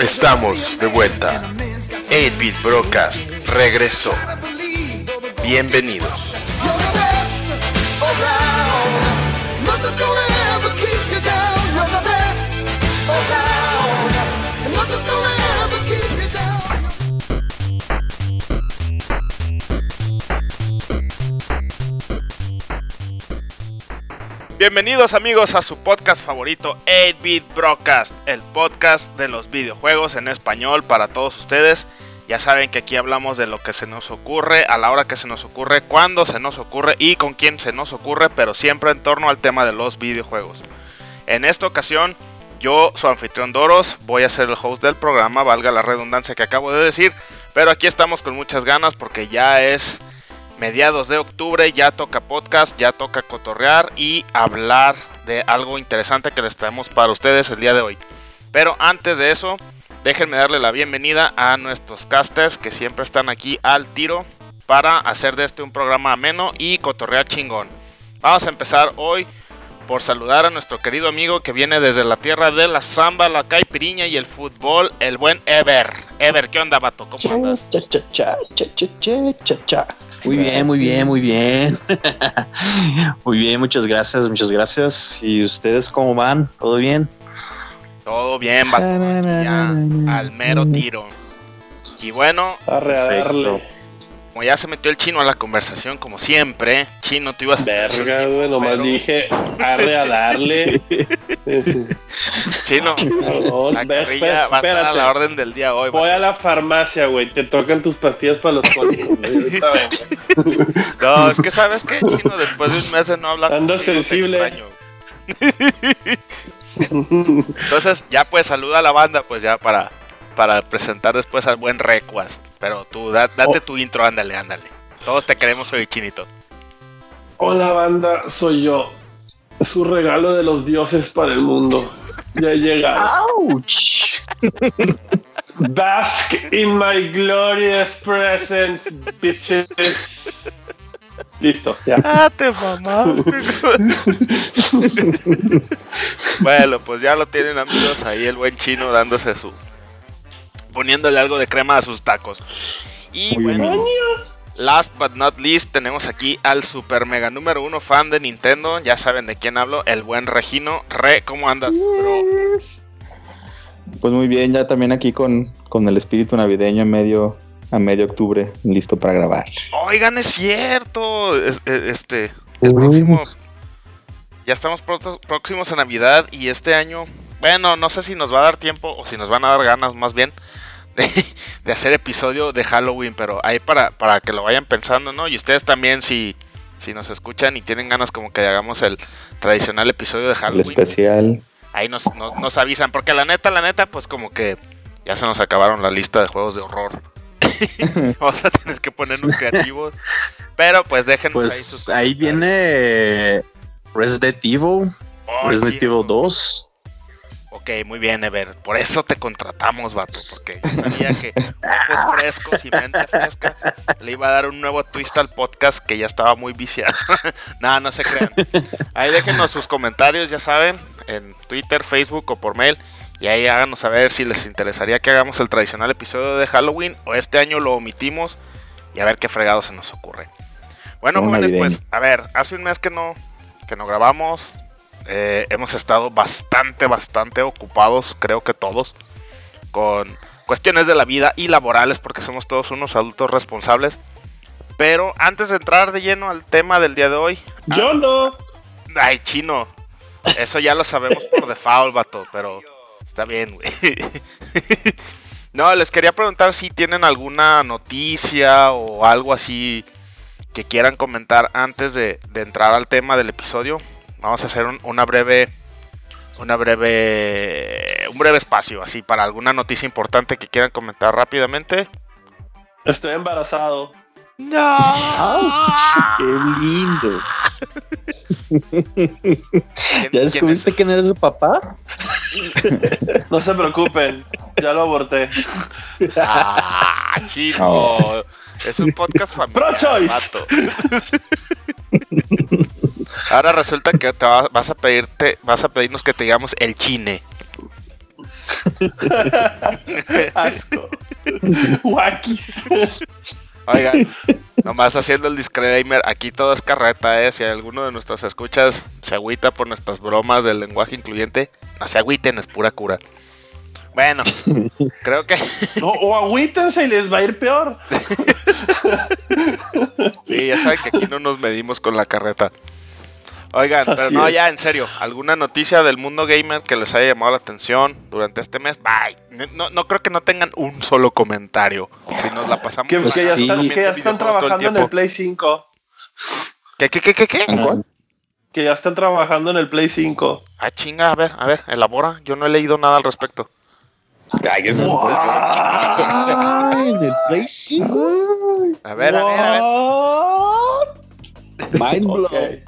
Estamos de vuelta. 8-Bit Broadcast regresó. Bienvenidos. Bienvenidos amigos a su podcast favorito 8-Bit Broadcast, el podcast de los videojuegos en español para todos ustedes. Ya saben que aquí hablamos de lo que se nos ocurre, a la hora que se nos ocurre, cuándo se nos ocurre y con quién se nos ocurre, pero siempre en torno al tema de los videojuegos. En esta ocasión, yo, su anfitrión Doros, voy a ser el host del programa, valga la redundancia que acabo de decir, pero aquí estamos con muchas ganas porque ya es mediados de octubre ya toca podcast, ya toca cotorrear y hablar de algo interesante que les traemos para ustedes el día de hoy. Pero antes de eso, déjenme darle la bienvenida a nuestros casters que siempre están aquí al tiro para hacer de este un programa ameno y cotorrear chingón. Vamos a empezar hoy por saludar a nuestro querido amigo que viene desde la tierra de la samba, la caipiriña y el fútbol, el buen Ever. Ever, ¿qué onda, vato? ¿Cómo andas? Cha, cha, cha, Muy bien, muy bien, muy bien. muy bien, muchas gracias, muchas gracias. ¿Y ustedes cómo van? ¿Todo bien? Todo bien, vato. Ya, al mero tiro. Y bueno, Arre, a darle. Como ya se metió el chino a la conversación, como siempre, chino, tú ibas a Verga, güey, nomás Pero- dije arre a darle. Chino, No, la carrilla va a estar a la orden del día hoy. Voy a la farmacia, güey. Te tocan tus pastillas para los cólicos. No, es que sabes que chino, después de un mes de no hablar Ando contigo, sensible. Entonces, ya pues saluda a la banda, pues ya para, para presentar después al buen Recuas. Pero tú, da- date Oh. tu intro, ándale, ándale. Todos te queremos hoy, chinito. Hola, banda, soy yo. Su regalo de los dioses para el mundo. Ya he llegado. ¡Auch! Bask in my glorious presence, bitches. Listo, ya. Ah, te mamaste. bueno, pues ya lo tienen amigos ahí el buen chino dándose su poniéndole algo de crema a sus tacos. Y Muy bien. bueno, last but not least tenemos aquí al super mega número uno fan de Nintendo, ya saben de quién hablo, el buen Regino. Re, ¿cómo andas, bro? Pues muy bien, ya también aquí con, con el espíritu navideño a medio, a medio octubre, listo para grabar. Oigan, es cierto. es- es- este, el próximo. Ya estamos próximos a Navidad y este año. Bueno, no sé si nos va a dar tiempo o si nos van a dar ganas más bien de, de hacer episodio de Halloween, pero ahí para, para que lo vayan pensando, ¿no? Y ustedes también, si, si nos escuchan y tienen ganas como que hagamos el tradicional episodio de El Halloween, especial. ahí nos, nos, nos avisan, porque la neta, la neta, pues como que ya se nos acabaron la lista de juegos de horror. Vamos a tener que ponernos creativos. Pero pues déjenos ahí sus Pues ahí viene Resident Evil, Oh, Resident sí, Evil 2. Ok, muy bien, Ever. Por eso te contratamos, vato. Porque yo sabía que ojos frescos y mente fresca le iba a dar un nuevo twist al podcast que ya estaba muy viciado. Nada, no se crean. Ahí déjenos sus comentarios, ya saben, en Twitter, Facebook o por mail. Y ahí háganos saber si les interesaría que hagamos el tradicional episodio de Halloween o este año lo omitimos y a ver qué fregado se nos ocurre. Bueno, jóvenes, pues, a ver, hace un mes que no, que no grabamos. Eh, hemos estado bastante, bastante ocupados, creo que todos, con cuestiones de la vida y laborales, porque somos todos unos adultos responsables. Pero antes de entrar de lleno al tema del día de hoy, Yo no. ay, chino, eso ya lo sabemos por default, vato, pero está bien, güey. No, les quería preguntar si tienen alguna noticia o algo así que quieran comentar antes de, de entrar al tema del episodio. Vamos a hacer un- una breve, una breve, un breve espacio así para alguna noticia importante que quieran comentar rápidamente. Estoy embarazado. ¡Qué lindo! ¿Quién- ¿Ya quién descubriste es? quién eres su papá? No se preocupen. Ya lo aborté. Ah, chino. Oh. Es un podcast familiar. Pro-choice. Ahora resulta que te va- vas a pedirte, vas a pedirnos que te digamos el chine. Asco. Wakis. Oigan, nomás haciendo el disclaimer, aquí todo es carreta, ¿eh? Si alguno de nuestros escuchas se agüita por nuestras bromas del lenguaje incluyente, no se agüiten, es pura cura. Bueno, creo que No, o agüítense y les va a ir peor. sí, ya saben que aquí no nos medimos con la carreta. Oigan, pero no, es. ya en serio, ¿alguna noticia del mundo gamer que les haya llamado la atención durante este mes? Bye. No, no creo que no tengan un solo comentario. Si nos la pasamos. Que, Pues que ya, sí. están, que ya están el trabajando en el. Play 5. ¿Qué, qué, qué, qué, qué? ¿En cuál? Que ya están trabajando en el Play 5. Ah, chinga, a ver, a ver, elabora. Yo no he leído nada al respecto. Ay, que se- Ay, en el Play 5. A ver, a ver, a ver. Mind blown.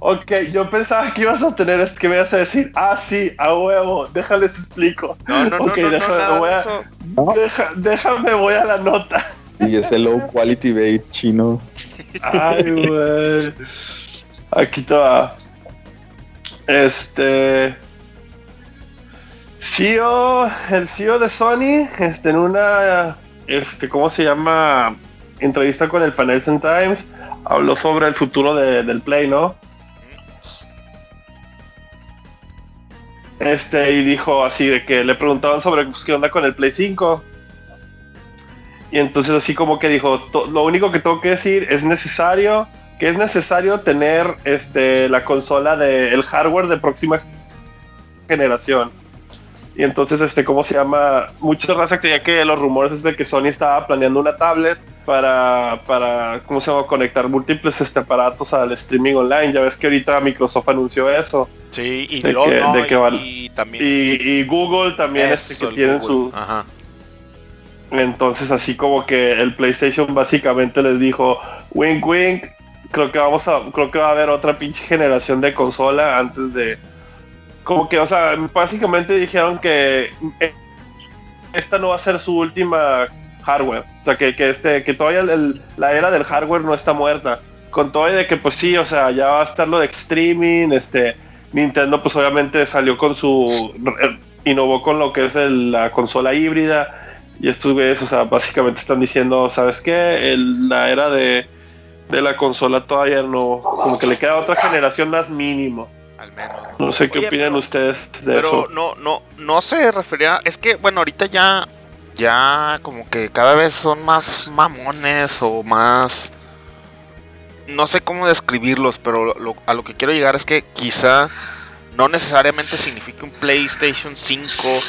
Ok, yo pensaba que ibas a tener, es que me ibas a decir, ah, sí, a huevo, déjales explico. No, no, no, no, no, déjame, nada voy a-. Deja- déjame, voy a la nota. Y ese low quality bait chino. Ay, güey. Aquí te va. Este. CEO, el CEO de Sony, este, en una, este, ¿cómo se llama? Entrevista con el Financial Times, habló sobre el futuro de- del Play, ¿no? Este, y dijo así de que le preguntaban sobre pues, qué onda con el Play 5. Y entonces así como que dijo, "To- lo único que tengo que decir es necesario, que es necesario tener este la consola de el hardware de próxima generación. Y entonces este cómo se llama, mucha raza creía que los rumores es de que Sony estaba planeando una tablet para para cómo se llama conectar múltiples este aparatos al streaming online. Ya ves que ahorita Microsoft anunció eso. Sí, y De luego que- no, de que y- van- y también. Y, y Google también este, eso, que el tienen Google. su Ajá. entonces así como que el PlayStation básicamente les dijo, wink wink, creo que vamos a, creo que va a haber otra pinche generación de consola antes de, como que, o sea, básicamente dijeron que eh, esta no va a ser su última hardware, o sea, que, que este, que todavía el- la era del hardware no está muerta, con todo y de que pues sí, o sea, ya va a estar lo de streaming, este, Nintendo pues obviamente salió con su, eh, innovó con lo que es el- la consola híbrida, y estos güeyes, o sea, básicamente están diciendo, ¿sabes qué? El- la era de, de la consola todavía no, como que le queda otra generación más mínimo. Al menos. No sé qué Oye, opinan pero- ustedes de Pero eso. no, no, no se refería. Es que, bueno, ahorita ya. Ya como que cada vez son más mamones o más. No sé cómo describirlos, pero lo- a lo que quiero llegar es que quizá no necesariamente signifique un PlayStation 5,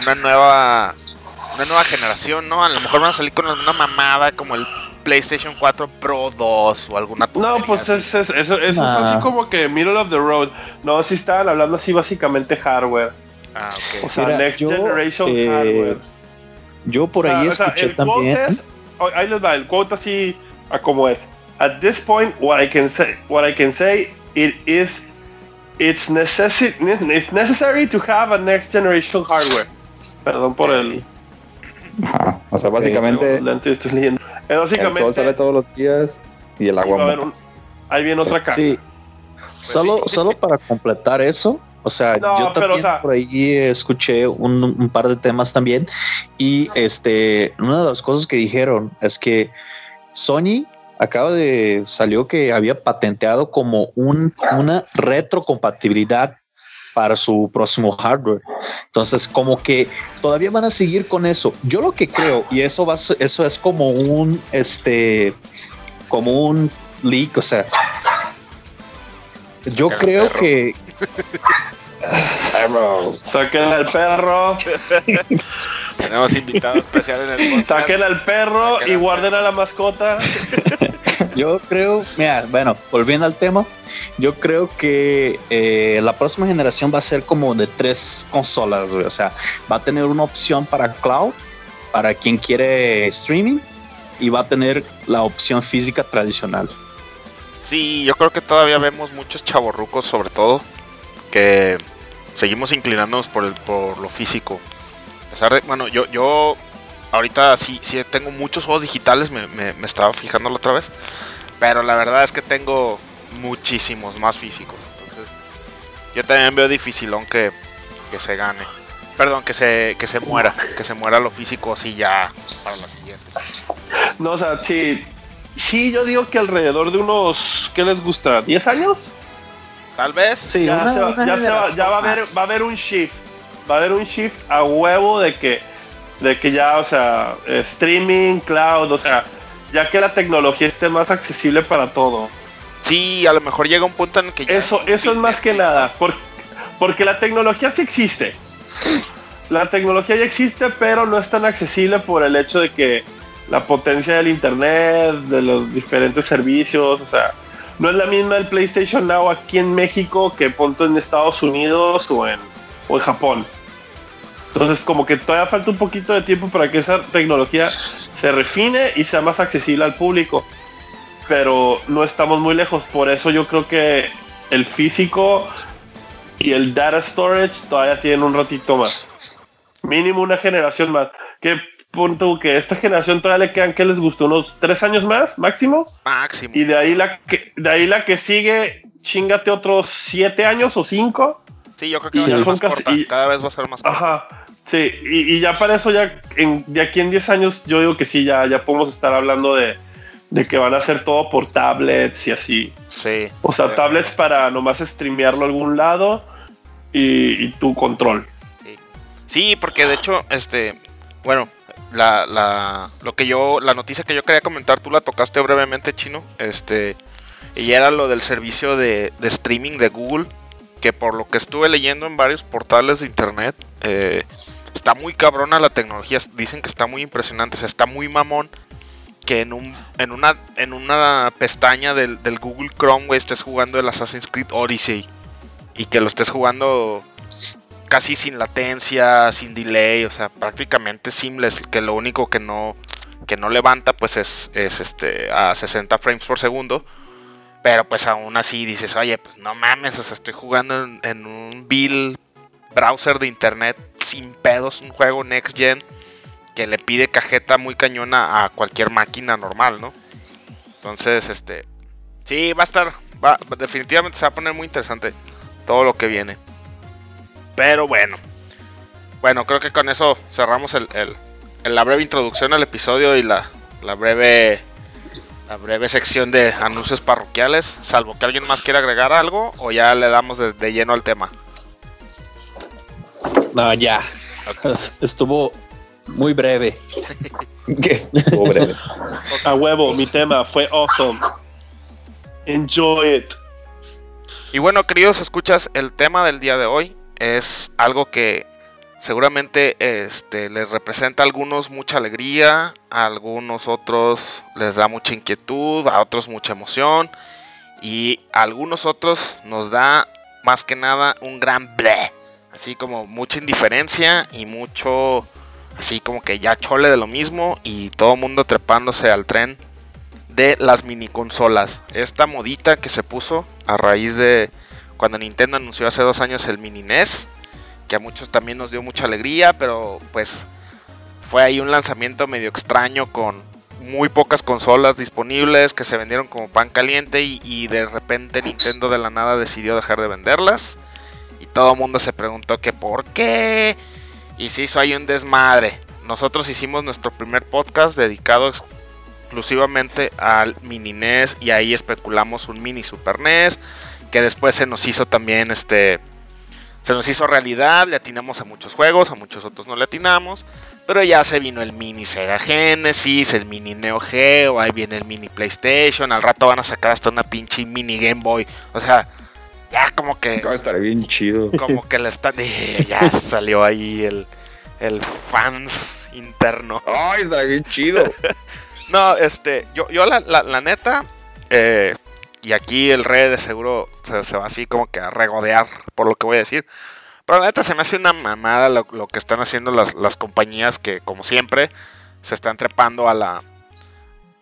una nueva. Una nueva generación, ¿no? A lo mejor van a salir con alguna mamada como el PlayStation 4 Pro 2 o alguna No, pues así. es, es- eso, eso fue así como que middle of the road. No, sí estaban hablando así básicamente hardware. Ah, ok. O sea, Mira, next yo, generation eh, hardware. Yo por O sea, ahí o sea, escuché quote también. es- oh, ahí les va, el quote así a como es. At this point, what I can say, what I can say, it is, it's necessary, it's necessary to have a next generation hardware. Perdón por el, Ajá. O sea, básicamente lente, estoy leyendo. Eh, el sol sale básicamente, todos los días y el agua un- ahí viene otra caja. Sí. Solo, sí. solo para completar eso, o sea, No, yo pero, también o sea- por ahí escuché un, un par de temas también y este, una de las cosas que dijeron es que Sony acaba de salió que había patenteado como un, una retrocompatibilidad para su próximo hardware. Entonces, como que todavía van a seguir con eso. Yo lo que creo, y eso va a ser- eso es como un este como un leak, o sea, yo creo que Saquen al perro, Tenemos invitado especial en el podcast. saquen al perro Saquen y al guarden a la mascota. Yo creo, mira, bueno, volviendo al tema, yo creo que eh, la próxima generación va a ser como de tres consolas, güey. O sea, va a tener una opción para cloud, para quien quiere streaming, y va a tener la opción física tradicional. Sí, yo creo que todavía vemos muchos chavorrucos, sobre todo, que seguimos inclinándonos por, el, por lo físico. A pesar de, bueno, yo, yo ahorita sí, sí tengo muchos juegos digitales, me, me, estaba fijando la otra vez, pero la verdad es que tengo muchísimos más físicos. Entonces, yo también veo dificilón que, que se gane. perdón, que se, que se muera, que se muera lo físico así ya para la siguiente. No, o sea, sí, sí, yo digo que alrededor de unos, ¿qué les gusta? ¿10 años? Tal vez. Sí, ya, una- se va, una ya se va- ya va a haber, va a haber un shift. Va a haber un shift a huevo de que, de que ya, o sea, eh, streaming, cloud, o sea, ya que la tecnología esté más accesible para todo. Sí, a lo mejor llega un punto en el que ya Eso, un eso es más que Netflix, nada, por- porque la tecnología sí existe. La tecnología ya existe, pero no es tan accesible por el hecho de que la potencia del internet, de los diferentes servicios, o sea, no es la misma el PlayStation Now aquí en México que punto en Estados Unidos o en, o en Japón. Entonces, como que todavía falta un poquito de tiempo para que esa tecnología se refine y sea más accesible al público. Pero no estamos muy lejos. Por eso yo creo que el físico y el data storage todavía tienen un ratito más. Mínimo una generación más. Que punto que esta generación todavía le quedan que les gustó unos tres años más máximo. Máximo. Y de ahí la que, de ahí la que sigue, chingate otros siete años o cinco. Sí, yo creo que va a y ser son más casi- corta. y- Cada vez va a ser más corta. Ajá. Sí, y, y ya para eso, ya en, de aquí en 10 años, yo digo que sí, ya, ya podemos estar hablando de, de que van a hacer todo por tablets y así. Sí. O sea, Sí. tablets para nomás streamearlo a algún lado y, y tu control. Sí, porque de hecho, este, bueno, la, la, lo que yo, la noticia que yo quería comentar, tú la tocaste brevemente, chino, este, y era lo del servicio de, de streaming de Google, que por lo que estuve leyendo en varios portales de internet, eh, está muy cabrona la tecnología, dicen que está muy impresionante, o sea, está muy mamón que en un, en una, en una pestaña del, del Google Chrome, güey, estés jugando el Assassin's Creed Odyssey y que lo estés jugando casi sin latencia, sin delay, o sea, prácticamente seamless, que lo único que no que no levanta pues es, es este a 60 frames por segundo. Pero pues aún así dices, oye, pues no mames, o sea, estoy jugando en, en un bill browser de internet sin pedos, un juego next gen que le pide cajeta muy cañona a cualquier máquina normal, ¿no? Entonces, este, sí, va a estar, va, definitivamente se va a poner muy interesante todo lo que viene. Pero bueno. Bueno, creo que con eso cerramos el, el- el- la breve introducción al episodio y la, la breve la breve sección de anuncios parroquiales. Salvo que alguien más quiera agregar algo o ya le damos de, de lleno al tema. No, ya. Estuvo muy breve. Estuvo breve. A huevo, mi tema fue awesome. Enjoy it. Y bueno, queridos escuchas, el tema del día de hoy es algo que seguramente este, les representa a algunos mucha alegría, a algunos otros les da mucha inquietud, a otros mucha emoción y a algunos otros nos da más que nada un gran ble, así como mucha indiferencia y mucho así como que ya chole de lo mismo y todo mundo trepándose al tren de las mini consolas. Esta modita que se puso a raíz de cuando Nintendo anunció hace dos años el mini NES, que a muchos también nos dio mucha alegría, pero pues fue ahí un lanzamiento medio extraño con muy pocas consolas disponibles que se vendieron como pan caliente y, de repente Nintendo de la nada decidió dejar de venderlas y todo el mundo se preguntó que por qué y se hizo ahí un desmadre. Nosotros hicimos nuestro primer podcast dedicado exclusivamente al mini NES y ahí especulamos un mini Super NES que después se nos hizo también este se nos hizo realidad, le atinamos a muchos juegos, a muchos otros no le atinamos, pero ya se vino el mini Sega Genesis, el mini Neo Geo, ahí viene el mini PlayStation, al rato van a sacar hasta una pinche mini Game Boy, o sea, ya como que Va a estar bien chido. como que le está ya salió ahí el el fans interno. Ay, está bien chido. No, este, yo, yo la, la, la neta, eh, y aquí el rey de seguro se, se va así como que a regodear por lo que voy a decir. Pero la neta se me hace una mamada lo, lo que están haciendo las, las compañías que, como siempre, se están trepando a la,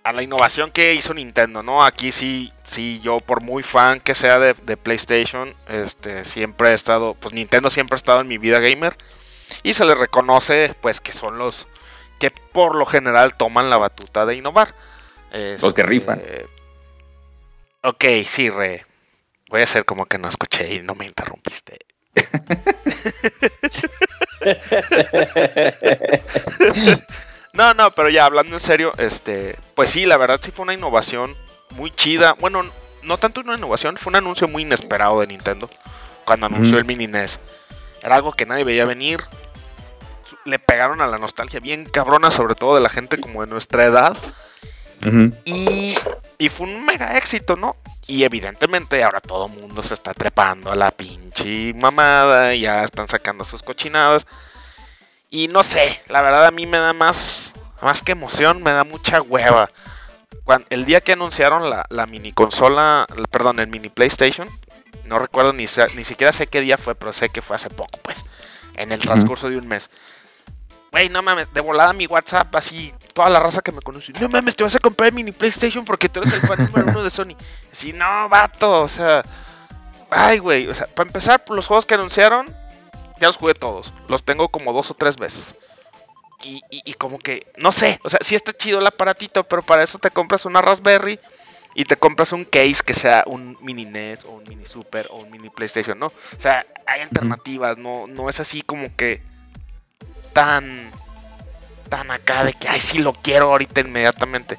a la innovación que hizo Nintendo, ¿no? Aquí sí, sí, yo por muy fan que sea de, de PlayStation, este, siempre he estado, pues Nintendo siempre ha estado en mi vida gamer. Y se les reconoce, pues, que son los que por lo general toman la batuta de innovar. Los que Este, rifan. Ok, sí, re. Voy a hacer como que no escuché y no me interrumpiste. no, no, pero ya hablando en serio, este, pues sí, la verdad sí fue una innovación muy chida. Bueno, no tanto una innovación, fue un anuncio muy inesperado de Nintendo cuando anunció el mini NES. Era algo que nadie veía venir. Le pegaron a la nostalgia bien cabrona, sobre todo de la gente como de nuestra edad. Y, y, fue un mega éxito, ¿no? Y evidentemente ahora todo el mundo se está trepando a la pinche mamada. Y ya están sacando sus cochinadas. Y no sé, la verdad a mí me da más, más que emoción, me da mucha hueva. el día que anunciaron la, la mini consola, perdón, el mini PlayStation, no recuerdo ni, ni siquiera sé qué día fue, pero sé que fue hace poco, pues. En el transcurso de un mes. Güey, no mames, de volada mi WhatsApp, así, toda la raza que me conoce. No mames, te vas a comprar el mini PlayStation porque tú eres el fan número uno de Sony. Sí, no, vato, o sea. Ay, güey, o sea, para empezar, los juegos que anunciaron, ya los jugué todos. Los tengo como dos o tres veces. Y, y, y como que, no sé, o sea, sí está chido el aparatito, pero para eso te compras una Raspberry y te compras un case que sea un mini NES o un mini Super o un mini PlayStation, ¿no? O sea, hay alternativas, no, no es así como que tan tan acá de que ay sí lo quiero ahorita inmediatamente.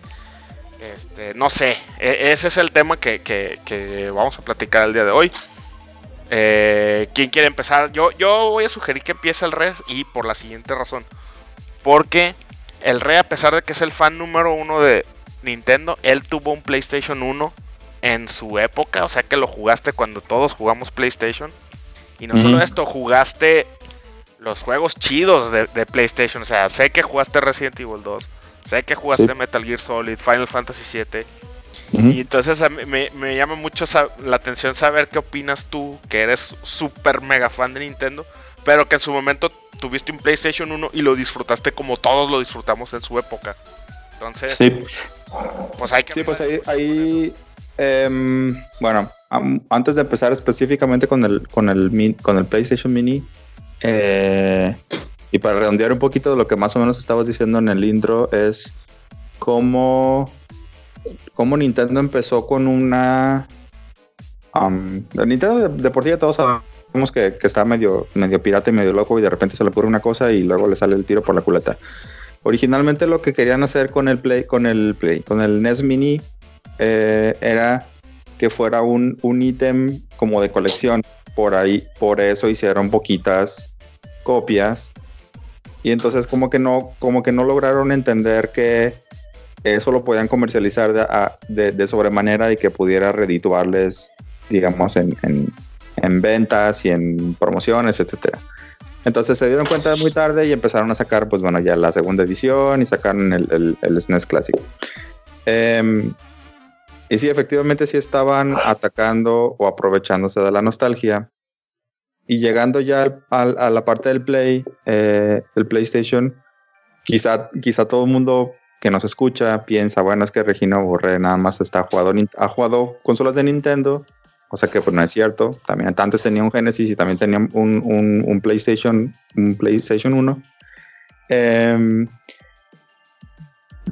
Este, no sé, e, ese es el tema que, vamos a platicar el día de hoy. Eh, ¿Quién quiere empezar? Yo, yo voy a sugerir que empiece el Res y por la siguiente razón. Porque el Re, a pesar de que es el fan número uno de, Nintendo, él tuvo un PlayStation 1 en su época, o sea que lo jugaste cuando todos jugamos PlayStation. Y no solo esto, jugaste los juegos chidos de, PlayStation, o sea, sé que jugaste Resident Evil 2, sé que jugaste Metal Gear Solid, Final Fantasy 7. Y entonces me, me, llama mucho la atención saber qué opinas tú, que eres súper mega fan de Nintendo, pero que en su momento tuviste un PlayStation 1 y lo disfrutaste como todos lo disfrutamos en su época. Entonces, sí. pues hay que... Sí, pues ahí, em, bueno, antes de empezar específicamente con el, con el, con el PlayStation Mini, eh, y para redondear un poquito de lo que más o menos estabas diciendo en el intro, es cómo, cómo Nintendo empezó con una... Nintendo de, por sí todos sabemos que, que, está medio, medio pirata y medio loco y de repente se le ocurre una cosa y luego le sale el tiro por la culeta. Originalmente lo que querían hacer con el Play, con el Play, con el NES Mini eh, era que fuera un, un ítem como de colección. Por ahí, por eso hicieron poquitas copias. Y entonces como que no, como que no lograron entender que eso lo podían comercializar de, sobremanera y que pudiera redituarles, digamos, en, en ventas y en promociones, etcétera. Entonces se dieron cuenta muy tarde y empezaron a sacar, pues bueno, ya la segunda edición y sacaron el, el, SNES Classic. Em, y sí, efectivamente sí estaban atacando o aprovechándose de la nostalgia. Y llegando ya a, la parte del Play, eh, el PlayStation, quizá, quizá todo el mundo que nos escucha piensa, bueno, es que Regino Borré nada más está jugado, ha jugado consolas de Nintendo o sea que pues no es cierto. También antes tenía un Genesis y también tenía un, un, PlayStation, un PlayStation 1. Em,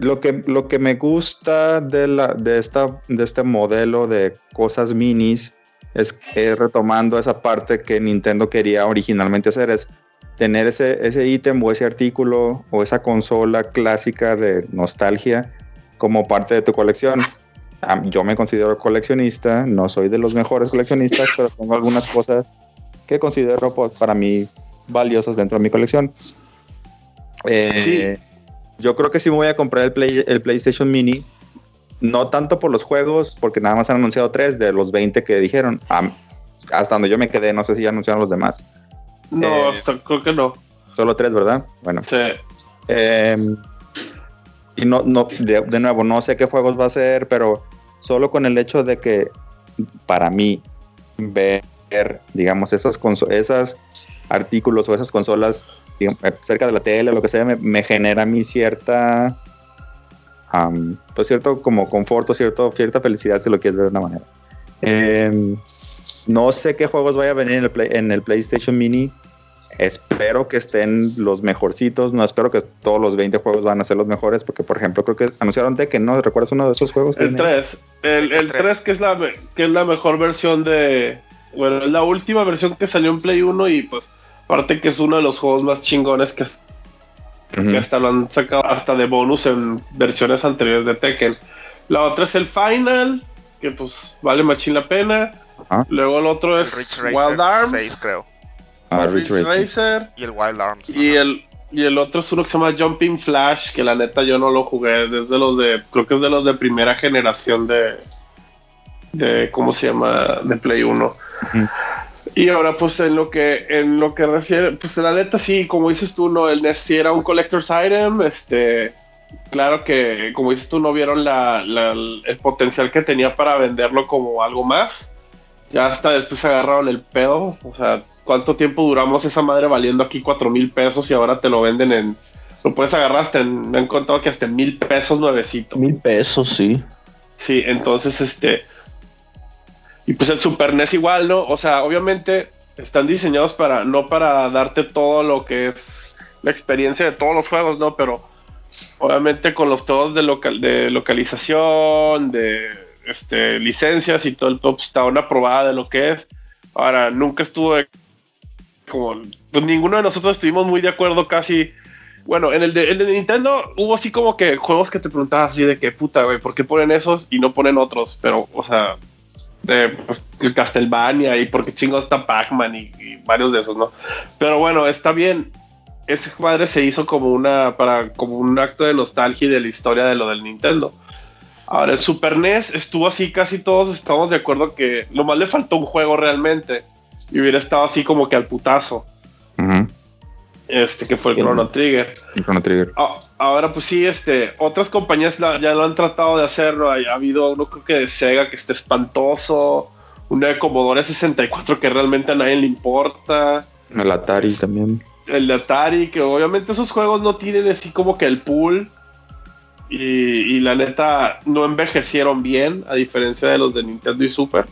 lo, que, lo que me gusta de, la, de, esta, de este modelo de cosas minis es, que retomando esa parte que Nintendo quería originalmente hacer, es tener ese, ese ítem o ese artículo o esa consola clásica de nostalgia como parte de tu colección yo me considero coleccionista, no soy de los mejores coleccionistas, pero tengo algunas cosas que considero pues, para mí valiosas dentro de mi colección. Eh, yo creo que sí me voy a comprar el, Play, el PlayStation Mini, no tanto por los juegos, porque nada más han anunciado tres de los 20 que dijeron. hasta donde yo me quedé, no sé si ya anunciaron los demás. No, eh, creo que no. Solo tres, ¿verdad? Bueno. Sí. Em, y no, no, de, nuevo, no sé qué juegos va a ser, pero solo con el hecho de que para mí ver, digamos, esas, esas artículos o esas consolas cerca de la tele o lo que sea, me, genera a mí cierta, pues cierto como confort cierto, cierta felicidad si lo quieres ver de una manera. Em, no sé qué juegos vaya a venir en el, en el PlayStation Mini, Espero que estén los mejorcitos. No espero que todos los 20 juegos van a ser los mejores, porque por ejemplo creo que anunciaron Tekken, ¿no? ¿Recuerdas uno de esos juegos? El 3. El, el 3 que es, la, que es la mejor versión de... Bueno, es la última versión que salió en Play 1 y pues Aparte que es uno de los juegos más chingones que, que hasta lo han sacado hasta de bonus en versiones anteriores de Tekken. La otra es el Final, que pues vale machín la pena. Luego el otro es Wild Arms. creo. Ah, Racer. Y el Wild Arms. Y el, y el otro es uno que se llama Jumping Flash, que la neta yo no lo jugué. Desde los de. Creo que es de los de primera generación de. de ¿Cómo se llama? De Play 1. Y ahora, pues en lo que en lo que refiere, pues la neta sí, como dices tú, no, el NES sí era un collector's item, este, claro que como dices tú, no vieron la, el potencial que tenía para venderlo como algo más. Ya hasta después agarraron el pedo, o sea, ¿cuánto tiempo duramos esa madre valiendo aquí cuatro mil pesos y ahora te lo venden en, lo puedes agarrar hasta en, me han contado que hasta en mil pesos nuevecito. Mil pesos, sí. Sí, entonces este y pues el Super NES igual, ¿no? O sea, obviamente están diseñados para, no para darte todo lo que es la experiencia de todos los juegos, ¿no? Pero obviamente con los todos de, local, de localización, de este, licencias y todo el top está una probada de lo que es. Ahora, nunca estuvo como, pues ninguno de nosotros estuvimos muy de acuerdo casi. Bueno, en el de, el de Nintendo hubo así como que juegos que te preguntabas así de que puta, güey, ¿por qué ponen esos y no ponen otros? Pero, o sea, pues, Castlevania y porque chingo está Pac-Man y, varios de esos, ¿no? Pero bueno, está bien. Ese padre se hizo como una para como un acto de nostalgia y de la historia de lo del Nintendo. Ahora, el Super NES estuvo así, casi todos estamos de acuerdo que lo más le faltó un juego realmente. Y hubiera estado así como que al putazo. Este, que fue el Chrono Trigger. El Chrono Trigger. Ah, ahora pues sí, este, otras compañías ya lo han tratado de hacerlo. Ha, habido uno creo que de Sega que está espantoso, uno de Commodore 64 que realmente a nadie le importa. El Atari también. El Atari, que obviamente esos juegos no tienen así como que el pool. Y, la neta no envejecieron bien, a diferencia de los de Nintendo y Super.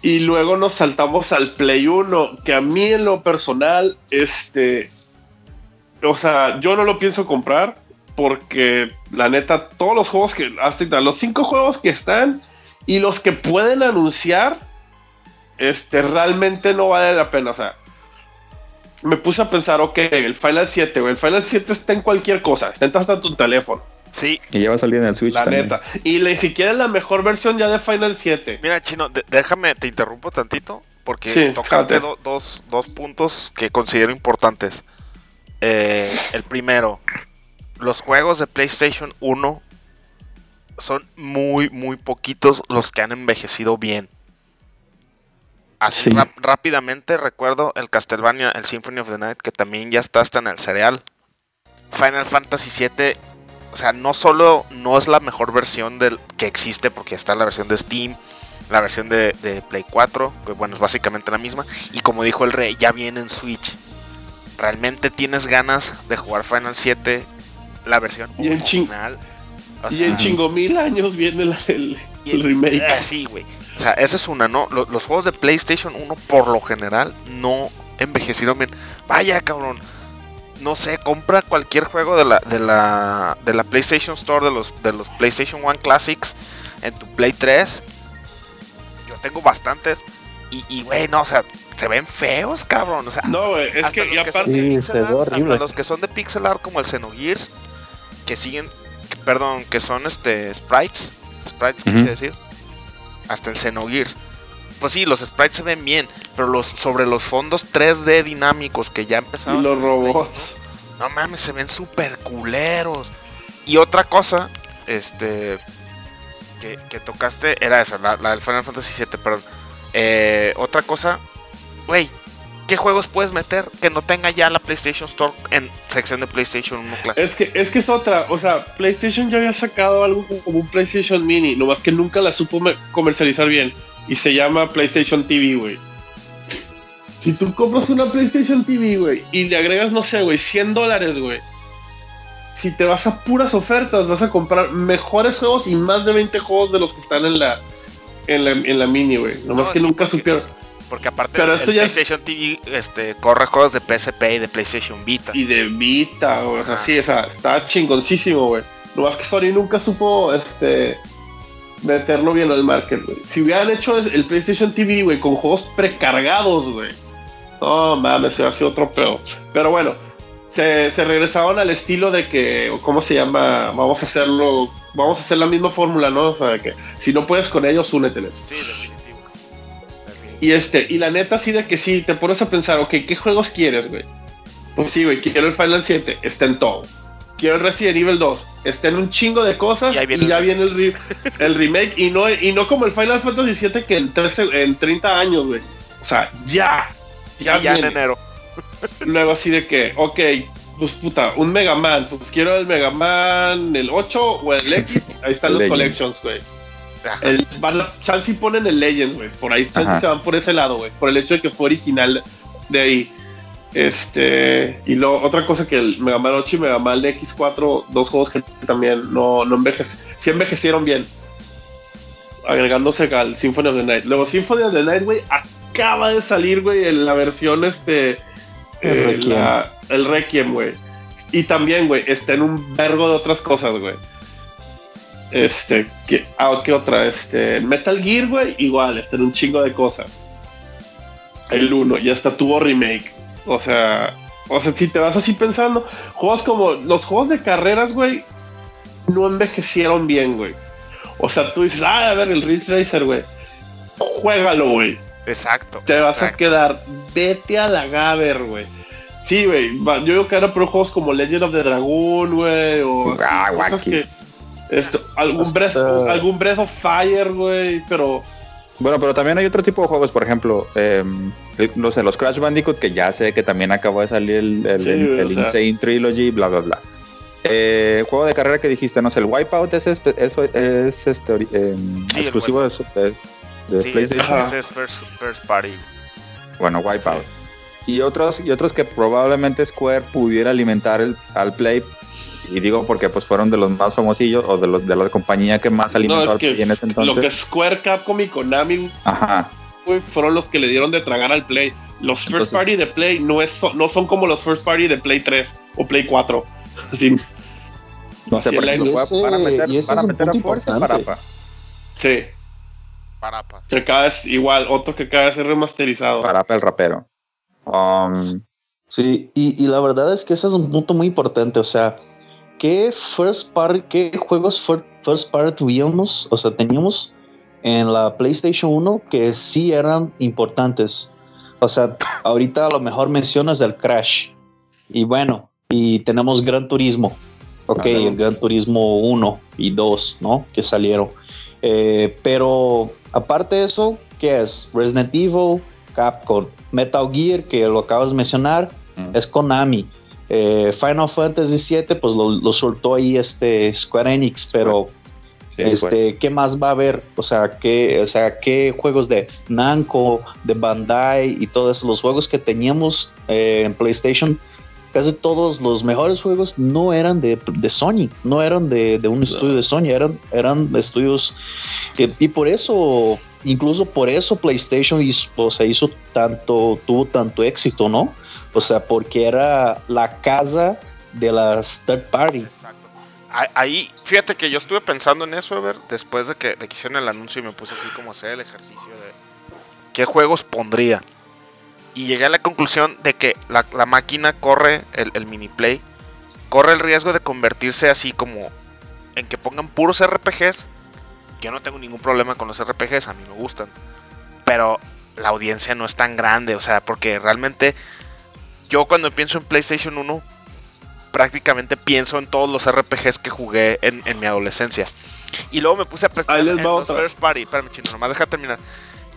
Y luego nos saltamos al Play 1, que a mí en lo personal, este, o sea, yo no lo pienso comprar porque la neta, todos los juegos que, hasta los cinco juegos que están y los que pueden anunciar, este, realmente no vale la pena. O sea, me puse a pensar, ok, el Final 7, el Final 7 está en cualquier cosa, está hasta tu teléfono. Sí. Y ya va a salir en el Switch. La neta. Y ni siquiera es la mejor versión ya de Final 7. Mira, Chino, déjame, te interrumpo tantito, porque tocaste dos, dos puntos que considero importantes. Eh, el primero, los juegos de PlayStation 1 son muy, muy poquitos los que han envejecido bien. Así rápidamente recuerdo el Castlevania, el Symphony of the Night, que también ya está hasta en el cereal. Final Fantasy VII, o sea, no solo no es la mejor versión del, que existe, porque está la versión de Steam, la versión de, de Play 4, que bueno, es básicamente la misma, y como dijo el rey, ya viene en Switch realmente tienes ganas de jugar Final 7, la versión y original. y en chingo mil años viene el, remake. Eh, sí, güey. O sea, esa es una, ¿no? Los, juegos de PlayStation 1 por lo general no envejecieron bien. Vaya, cabrón. No sé, compra cualquier juego de la, de la, de la PlayStation Store, de los, de los PlayStation 1 Classics en tu Play 3. Yo tengo bastantes. Y, güey, no, o sea, se ven feos, cabrón. O sea, no, es que, son de pixel art, hasta los que son de pixel art como el Xenogears, que siguen, perdón, que son este sprites, sprites quise decir, hasta el Xenogears. Pues sí, los sprites se ven bien, pero los sobre los fondos 3D dinámicos que ya empezaron. Y los robots. ¿no? mames, se ven súper culeros. Y otra cosa, este, que, que tocaste era esa, la, la del Final Fantasy VII, perdón. Eh, otra cosa güey, ¿qué juegos puedes meter que no tenga ya la PlayStation Store en sección de PlayStation 1 Es que, es que es otra, o sea, PlayStation ya había sacado algo como un PlayStation Mini, nomás que nunca la supo comercializar bien. Y se llama PlayStation TV, güey. Si tú compras una PlayStation TV, güey, y le agregas, no sé, güey, 100 dólares, güey. Si te vas a puras ofertas, vas a comprar mejores juegos y más de 20 juegos de los que están en la, en la, en la mini, güey. Nomás que nunca supieron. Porque aparte el, PlayStation TV este, corre juegos de PSP y de PlayStation Vita. Y de Vita, o sea, sí, esa, está chingoncísimo, güey. Lo más que Sony nunca supo este, meterlo bien al market, güey. Si hubieran hecho el PlayStation TV, güey, con juegos precargados, güey. No mames, ha sido otro pedo. Pero bueno, se, se, regresaron al estilo de que, ¿cómo se llama? Vamos a hacerlo, vamos a hacer la misma fórmula, ¿no? O sea, que si no puedes con ellos, úneteles. Sí. Y este, y la neta, sí de que sí, te pones a pensar, ok, ¿qué juegos quieres, güey? Pues sí, güey, quiero el Final 7, está en todo. Quiero el Resident Evil 2, está en un chingo de cosas y, ya viene el, el, remake y no, y no como el Final Fantasy 7 que en, 13, en 30 años, güey. O sea, ya. Ya, ya en enero. Luego así de que, ok, pues puta, un Mega Man, pues quiero el Mega Man, el 8 o el X, ahí están los collections, güey. El, chance ponen el Legend, güey. Por ahí chance se van por ese lado, güey. Por el hecho de que fue original de ahí. Este. Y lo, otra cosa que el Mega Man 8 y Mega Man X4, dos juegos que también no, no envejecieron. Sí envejecieron bien. Agregándose al Symphony of the Night. Luego, Symphony of the Night, güey, acaba de salir, güey, en la versión este. El eh, Requiem, güey. Y también, güey, está en un vergo de otras cosas, güey. Este, ¿qué, ah, ¿qué otra? Este, Metal Gear, güey, igual, está en un chingo de cosas. El 1, ya hasta tuvo remake. O sea, o sea, si te vas así pensando, juegos como los juegos de carreras, güey, no envejecieron bien, güey. O sea, tú dices, ah, a ver, el Ridge Racer, güey. Juégalo, güey. Exacto. Te vas a quedar, vete a la Gaber, güey. Sí, güey. Yo digo que ahora pero juegos como Legend of the Dragon, güey. O ah, cosas que esto, algún, breath, algún Breath of Fire, güey, pero... Bueno, pero también hay otro tipo de juegos, por ejemplo, em, no sé, los Crash Bandicoot, que ya sé que también acabó de salir el, el, Insane Trilogy, bla, bla, bla. Eh, juego de carrera que dijiste, no sé, el Wipeout es, es, es este, em, exclusivo de, de, PlayStation. Ese es first, first, Party. Bueno, Wipeout. Y otros, y otros que probablemente Square pudiera alimentar el, al Play y digo porque pues fueron de los más famosillos o de los de la compañía que más alimentó no, en ese entonces. Lo que Square, Capcom y Konami Ajá. fueron los que le dieron de tragar al Play. Los first party de Play no, es, no son como los first party de Play 3 o Play 4. Así, no sé, por ejemplo, van a meter, van a, meter a fuerza Parapa. Sí. Parapa. Que cada vez igual, otro que cada vez es remasterizado. Parapa el rapero. Um, sí, y, y la verdad es que ese es un punto muy importante. O sea, ¿qué first party, qué juegos first party tuvimos? O sea, teníamos en la PlayStation 1 que sí eran importantes. O sea, ahorita a lo mejor mencionas el Crash. Y bueno, y tenemos Gran Turismo. Ok, el Gran Turismo 1 y 2, ¿no? Que salieron. Eh, pero aparte de eso, ¿qué es? Resident Evil, Capcom, Metal Gear, que lo acabas de mencionar, es Konami. Eh, Final Fantasy VII, pues lo, soltó ahí este Square Enix, pero este, ¿qué más va a haber? O sea, ¿qué, o sea, ¿qué juegos de Namco, de Bandai y todos los juegos que teníamos eh, en PlayStation? Casi todos los mejores juegos no eran de, de Sony, no eran de, de un estudio de Sony, eran, eran estudios. Y, y, por eso, incluso por eso PlayStation hizo, tanto, tuvo tanto éxito, ¿no? O sea, porque era la casa de las third party. Exacto. Ahí, fíjate que yo estuve pensando en eso, ver, después de que, de hicieron el anuncio y me puse así como a hacer el ejercicio de qué juegos pondría. Y llegué a la conclusión de que la, máquina corre, el, el mini play, corre el riesgo de convertirse así como en que pongan puros RPGs. Yo no tengo ningún problema con los RPGs, a mí me gustan. Pero la audiencia no es tan grande, o sea, porque realmente yo cuando pienso en PlayStation 1, prácticamente pienso en todos los RPGs que jugué en, mi adolescencia. Y luego me puse a pensar en los First Party. Espérame, chino, nomás deja terminar.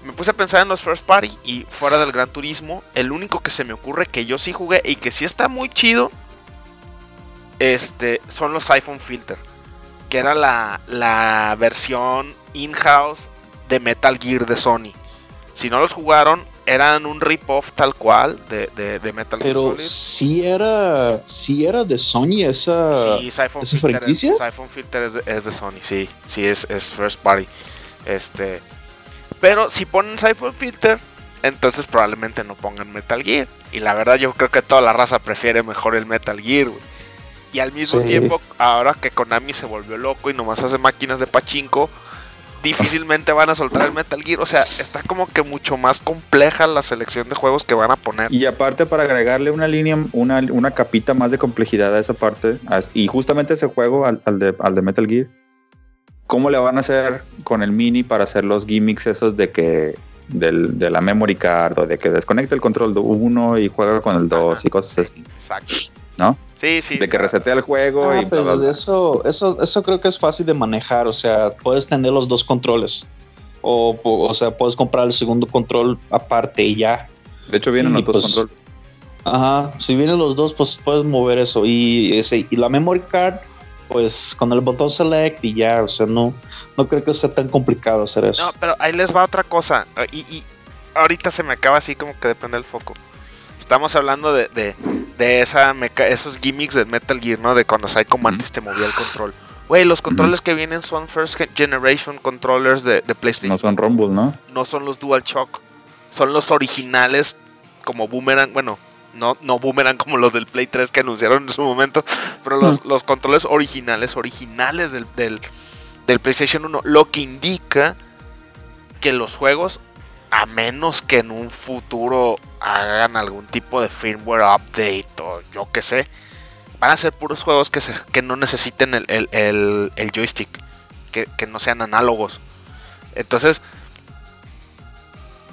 Me puse a pensar en los First Party y fuera del Gran Turismo, el único que se me ocurre que yo sí jugué y que sí está muy chido este, son los iPhone Filter. Que era la, la versión in-house de Metal Gear de Sony. Si no los jugaron, eran un rip-off tal cual de, de, Metal Gear Pero sí era, sí era de Sony esa, sí, Siphon esa Filter franquicia. Es, Siphon Filter es de, es de, Sony, sí, sí es, es first party. Este, pero si ponen Siphon Filter, entonces probablemente no pongan Metal Gear. Y la verdad yo creo que toda la raza prefiere mejor el Metal Gear, Y al mismo tiempo, ahora que Konami se volvió loco y nomás hace máquinas de pachinko, difícilmente van a soltar el Metal Gear. O sea, está como que mucho más compleja la selección de juegos que van a poner. Y aparte para agregarle una línea, una, una capita más de complejidad a esa parte, y justamente ese juego al, de, al de Metal Gear, ¿cómo le van a hacer con el mini para hacer los gimmicks esos de que del, de la memory card o de que desconecte el control de uno y juega con el 2 y cosas así? Exacto. ¿No? Sí, sí. De que resetea el juego ah, y pues eso, eso, eso creo que es fácil de manejar. O sea, puedes tener los dos controles. O, o sea, puedes comprar el segundo control aparte y ya. De hecho, vienen los dos pues, controles. Ajá, si vienen los dos, pues puedes mover eso. Y, ese, y la memory card, pues con el botón select y ya. O sea, no, no creo que sea tan complicado hacer eso. No, pero ahí les va otra cosa. Y, y ahorita se me acaba así como que depende el foco. Estamos hablando de, de, esa esos gimmicks de Metal Gear, ¿no? De cuando Psycho antes te movía el control. Güey, los controles que vienen son First Generation controllers de, PlayStation. No son Rumble, ¿no? No son los Dual Shock. Son los originales como Boomerang. Bueno, no, no Boomerang como los del Play 3 que anunciaron en su momento. Pero los, los controles originales, originales del, del, del PlayStation 1. Lo que indica que los juegos a menos que en un futuro hagan algún tipo de firmware update o yo qué sé, van a ser puros juegos que, se, que no necesiten el, joystick, que, no sean análogos. Entonces,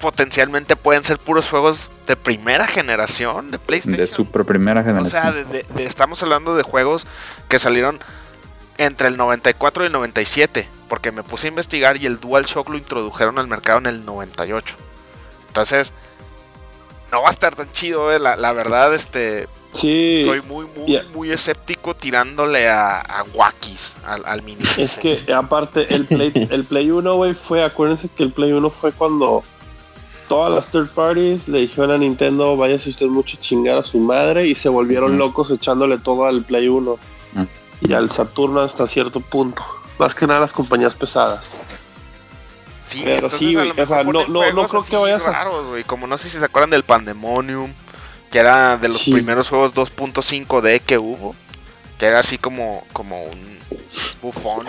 potencialmente pueden ser puros juegos de primera generación de PlayStation. De super primera generación. O sea, estamos hablando de juegos que salieron entre el 94 y el 97, porque me puse a investigar y el DualShock lo introdujeron al mercado en el 98. Entonces, no va a estar tan chido, eh, la, verdad, este... Sí. Soy muy, muy, muy escéptico tirándole a, a Wakis, al, mini. Es que, aparte, el Play, el Play 1, güey, fue, acuérdense que el Play 1 fue cuando todas las third parties le dijeron a Nintendo, váyase usted mucho chingar a su madre, y se volvieron locos echándole todo al Play 1 y al Saturno hasta cierto punto. Más que nada las compañías pesadas. Sí, pero sí, güey. O sea, no, no, no creo que vayas a. Como no sé si se acuerdan del Pandemonium, que era de los primeros juegos 2.5D que hubo. Que era así como, como un bufón.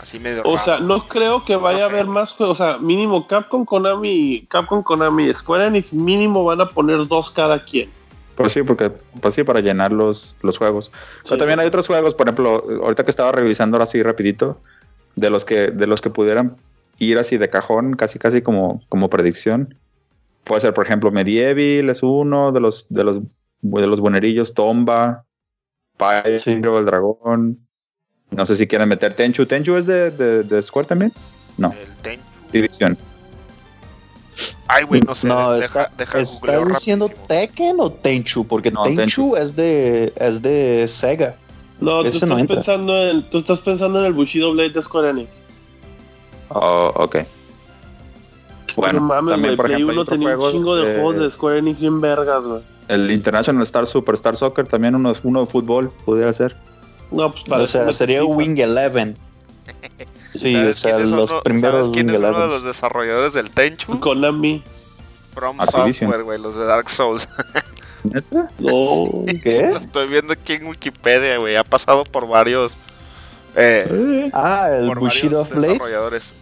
Así medio. O sea, no creo que vaya a haber más juegos. O sea, mínimo Capcom, Konami, Capcom, Konami, Square Enix, mínimo van a poner dos cada quien. Pues sí, porque pues sí, para llenar los, los juegos. Pero también hay otros juegos, por ejemplo, ahorita que estaba revisando ahora así rapidito, de los que, de los que pudieran ir así de cajón, casi casi como, como predicción. Puede ser, por ejemplo, Medieval es uno de los, de los, de los buenerillos, Tomba, Pyro, el dragón. No sé si quieren meter Tenchu. ¿Tenchu es de, de, Square también? No. El Tenchu. División. Ay, güey, no sé. No, deja, ¿Estás diciendo Tekken o Tenchu? Porque Tenchu, Es, de, es de Sega. No, tú estás, pensando en, tú estás pensando en el Bushido Blade de Square Enix. Oh, ok. Bueno, no mames, también, por ejemplo, uno tenía un chingo de, juegos de Square Enix bien vergas, güey. El International Star Superstar Soccer, también uno, uno de fútbol, pudiera ser. No, pues para O sea, sería Wing Eleven. Sí, o sea, los primeros ¿sabes quién es uno de los desarrolladores del Tenchu? Konami. From Software, güey, los de Dark Souls. ¿Neta? No, ¿qué? Lo estoy viendo aquí en Wikipedia, güey. Ha pasado por varios. Eh, ah, el Bushido Blade.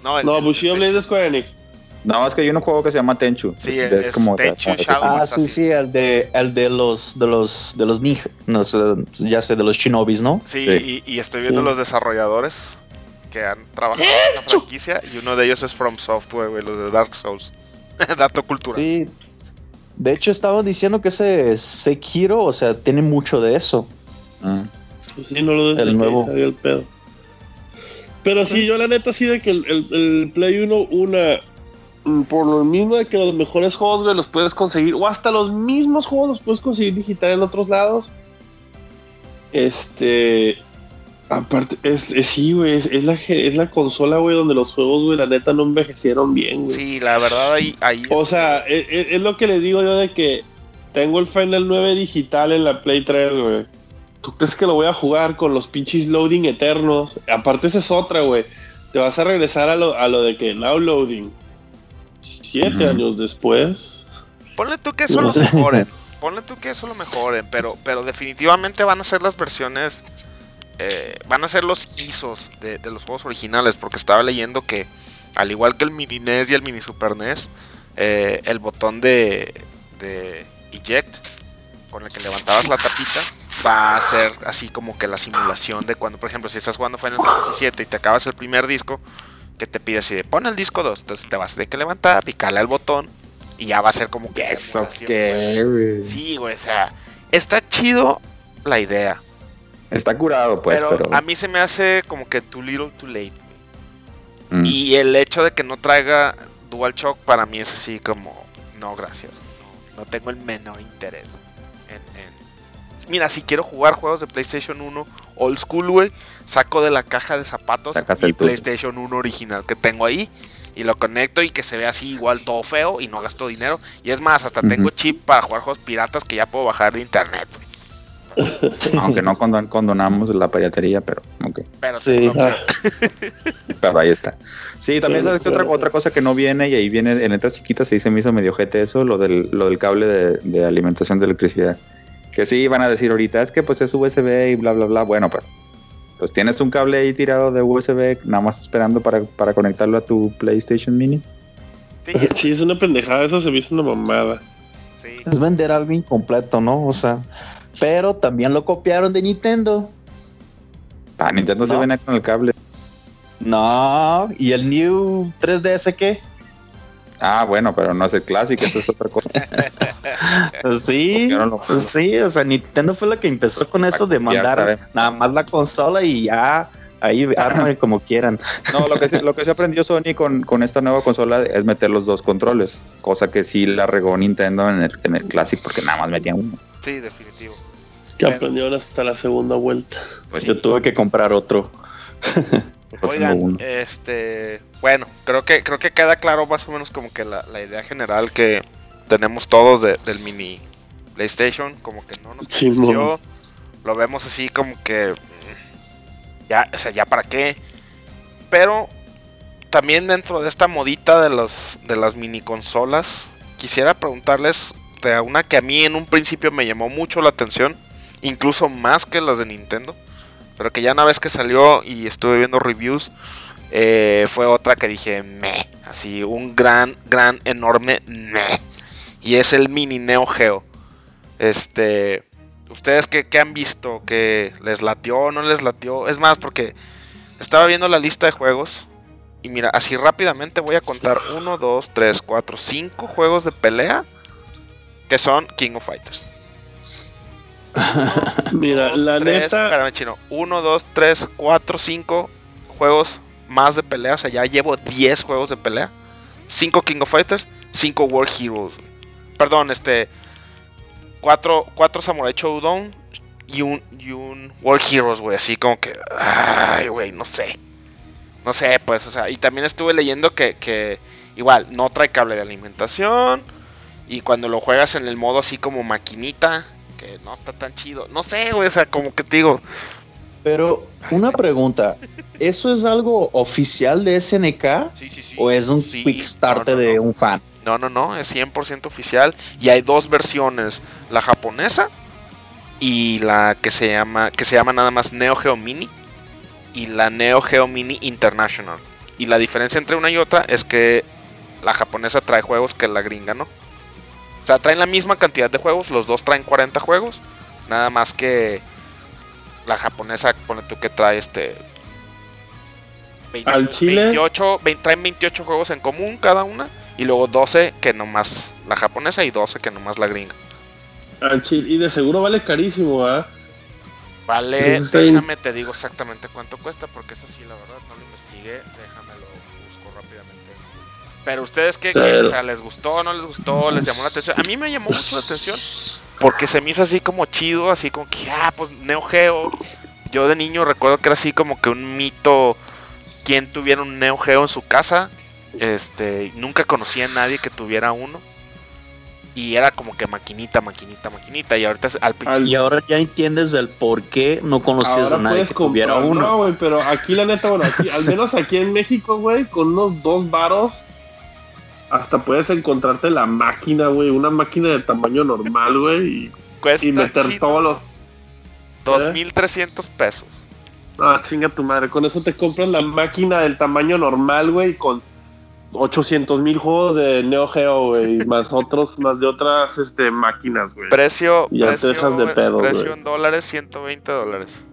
No, no Bushido Blade es Square Enix. No, es que hay un juego que se llama Tenchu. Sí, es, es, como Tenchu Shadow Ah, sí, sí, el de, el de los de los de los ninja, no sé, ya sé, de los shinobis, ¿no? Sí, Y, y, estoy viendo los desarrolladores que han trabajado en esa franquicia y uno de ellos es From Software, güey, los de Dark Souls. Dato cultural. Sí. De hecho, estaban diciendo que ese Sekiro, o sea, tiene mucho de eso. Ah. Pues sí, no lo el nuevo. El pedo. Pero sí, yo la neta sí de que el, el, Play 1, una, mm, por lo mismo de que los mejores juegos, güey, los puedes conseguir, o hasta los mismos juegos los puedes conseguir digital en otros lados. Este, Aparte, es, sí, güey, es, la, es la consola, güey, donde los juegos, güey, la neta no envejecieron bien, güey. Sí, la verdad, ahí... ahí o sea, e, e, es, lo que les digo yo de que tengo el Final 9 digital en la Play 3, güey. ¿Tú crees que lo voy a jugar con los pinches loading eternos? Aparte, esa es otra, güey. Te vas a regresar a lo, a lo de que now loading. Siete años después. Ponle tú que eso lo mejoren. Ponle tú que eso lo mejoren, pero, pero definitivamente van a ser las versiones eh, van a ser los ISOs de, los juegos originales, porque estaba leyendo que al igual que el mini NES y el mini Super NES, eh, el botón de, de eject con el que levantabas la tapita va a ser así como que la simulación de cuando, por ejemplo, si estás jugando Final Fantasy VII y te acabas el primer disco, que te pide así de pon el disco 2, entonces te vas a tener que levantar, picarle al botón y ya va a ser como que... Eso que, Sí, güey, o sea, está chido la idea. Está curado, pues, pero, a mí se me hace como que too little too late. Mm. Y el hecho de que no traiga DualShock para mí es así como, no, gracias. No, tengo el menor interés en, Mira, si quiero jugar juegos de PlayStation 1 old school, güey, saco de la caja de zapatos mi PlayStation 1 original que tengo ahí y lo conecto y que se vea así igual todo feo y no gasto dinero. Y es más, hasta tengo chip para jugar juegos piratas que ya puedo bajar de internet, Aunque no condonamos la piratería, pero ok. Pero, sí. pero ahí está. Sí, también sabes que otra, otra cosa que no viene y ahí viene en letras chiquitas se dice me hizo medio gente eso, lo del, lo del cable de, de alimentación de electricidad. Que sí van a decir ahorita, es que pues es USB y bla, bla, bla. Bueno, pero pues tienes un cable ahí tirado de USB, nada más esperando para, conectarlo a tu PlayStation Mini. Sí, es una pendejada, eso se me hizo una mamada. Es vender algo incompleto, ¿no? O sea, pero también lo copiaron de Nintendo. Ah, Nintendo se viene con el cable. No, ¿y el New 3DS qué? Ah, bueno, pero no es el clásico, eso es otra cosa. Sí, sí, o sea, Nintendo fue la que empezó con eso de mandar nada más la consola y ya ahí armen como quieran. No, lo que, se, lo que se aprendió Sony con, con, esta nueva consola es meter los dos controles, cosa que sí la regó Nintendo en el, en el Classic porque nada más metían uno. Sí, definitivo. Que aprendieron hasta la segunda vuelta. Pues yo tuve que comprar otro. Oigan, este, bueno, creo que creo que queda claro más o menos como que la, idea general que tenemos todos del mini PlayStation, como que no nos convenció. lo vemos así como que mm, ya, o sea, ya para qué. Pero también dentro de esta modita de los de las mini consolas, quisiera preguntarles una que a mí en un principio me llamó mucho la atención, incluso más que las de Nintendo pero que ya una vez que salió y estuve viendo reviews, eh, fue otra que dije, me. Así, un gran, gran, enorme me. Y es el mini Neo Geo. Este. ¿Ustedes qué, han visto? ¿Que les latió o no les latió? Es más, porque estaba viendo la lista de juegos. Y mira, así rápidamente voy a contar 1, 2, 3, 4, 5 juegos de pelea que son King of Fighters. Mira, la neta. Espérame, chino. 1, 2, 3, 4, 5 juegos más de pelea. O sea, ya llevo 10 juegos de pelea. 5 King of Fighters, 5 World Heroes. Perdón, este. 4, 4 Samurai Showdown y un, y un World Heroes, güey. Así como que. Ay, güey, no sé. No sé, pues, o sea. Y también estuve leyendo que, que igual no trae cable de alimentación. Y cuando lo juegas en el modo así como maquinita, que no está tan chido. No sé, güey, o sea, como que te digo. Pero una pregunta, ¿eso es algo oficial de SNK? Sí, sí, sí. ¿O es un quick start de un fan? No, no, no, es 100% oficial y hay dos versiones, la japonesa y la que se llama que se llama nada más Neo Geo Mini y la Neo Geo Mini International. Y la diferencia entre una y otra es que la japonesa trae juegos que la gringa, ¿no? Sea, traen la misma cantidad de juegos, los dos traen 40 juegos. Nada más que la japonesa, pone tú que trae este. Al Chile. 28, traen 28 juegos en común cada una. Y luego 12 que nomás la japonesa y 12 que nomás la gringa. Al Chile. Y de seguro vale carísimo, ¿ah? Vale, déjame te digo exactamente cuánto cuesta, porque eso sí, la verdad, no lo investigué. Pero ustedes qué, o sea, les gustó, no les gustó, les llamó la atención. A mí me llamó mucho la atención porque se me hizo así como chido, así como que, ah, pues Neo Geo. Yo de niño recuerdo que era así como que un mito quien tuviera un Neo Geo en su casa. Este, nunca conocía a nadie que tuviera uno. Y era como que maquinita, maquinita, maquinita. Y ahorita al Y ahora ya entiendes el por qué no conocías a nadie que tuviera uno. No, güey, pero aquí la neta, bueno, al menos aquí en México, güey, con unos dos varos hasta puedes encontrarte la máquina, güey, una máquina de tamaño normal, güey, y, meter todos los... 2.300 ¿Eh? pesos. Ah, chinga tu madre, con eso te compras la máquina del tamaño normal, güey, con 800 mil juegos de Neo Geo, güey, más otros, más de otras este, máquinas, güey. Precio, Ya te precio, dejas de pedo, precio güey. en dólares, 120 dólares.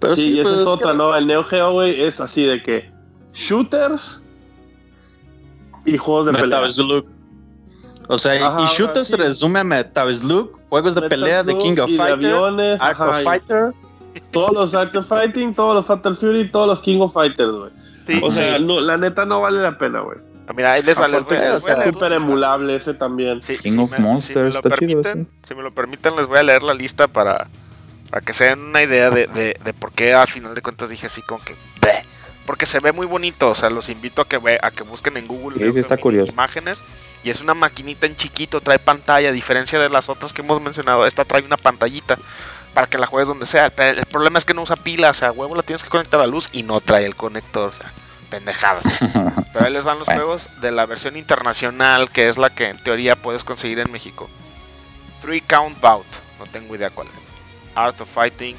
Pero sí, y esa pues, es otra, ¿no? El Neo Geo, güey, es así de que shooters y juegos de pelea. Metal Slug. O sea, Ajá, y Shooter se resume a Metal Slug, juegos de Metal pelea de King of y de Fighter, aviones, Art ajá, of y Fighter. Todos los Art of Fighting, todos los Fatal Fury, todos los King of Fighters, güey. Sí, O sea, sí. no, la neta no vale la pena, güey. Ah, Mira, ahí les va, les voy, Aparte, les la súper emulable ese también. Sí, King si of me- Monsters, si me lo está chido permiten, si me lo permiten, les voy a leer la lista para, para que se den una idea de, de, de por qué al final de cuentas dije así como que "Bleh". Porque se ve muy bonito, o sea, los invito a que ve, a que busquen en Google Sí, sí, está Mini curioso. imágenes y es una maquinita en chiquito, trae pantalla, a diferencia de las otras que hemos mencionado, esta trae una pantallita para que la juegues donde sea. El problema es que no usa pila, o sea, huevo la tienes que conectar a la luz y no trae el conector, o sea, pendejadas. Pero ahí les van los Bueno. juegos de la versión internacional, que es la que en teoría puedes conseguir en México. Three Count Bout, no tengo idea cuál es. Art of Fighting,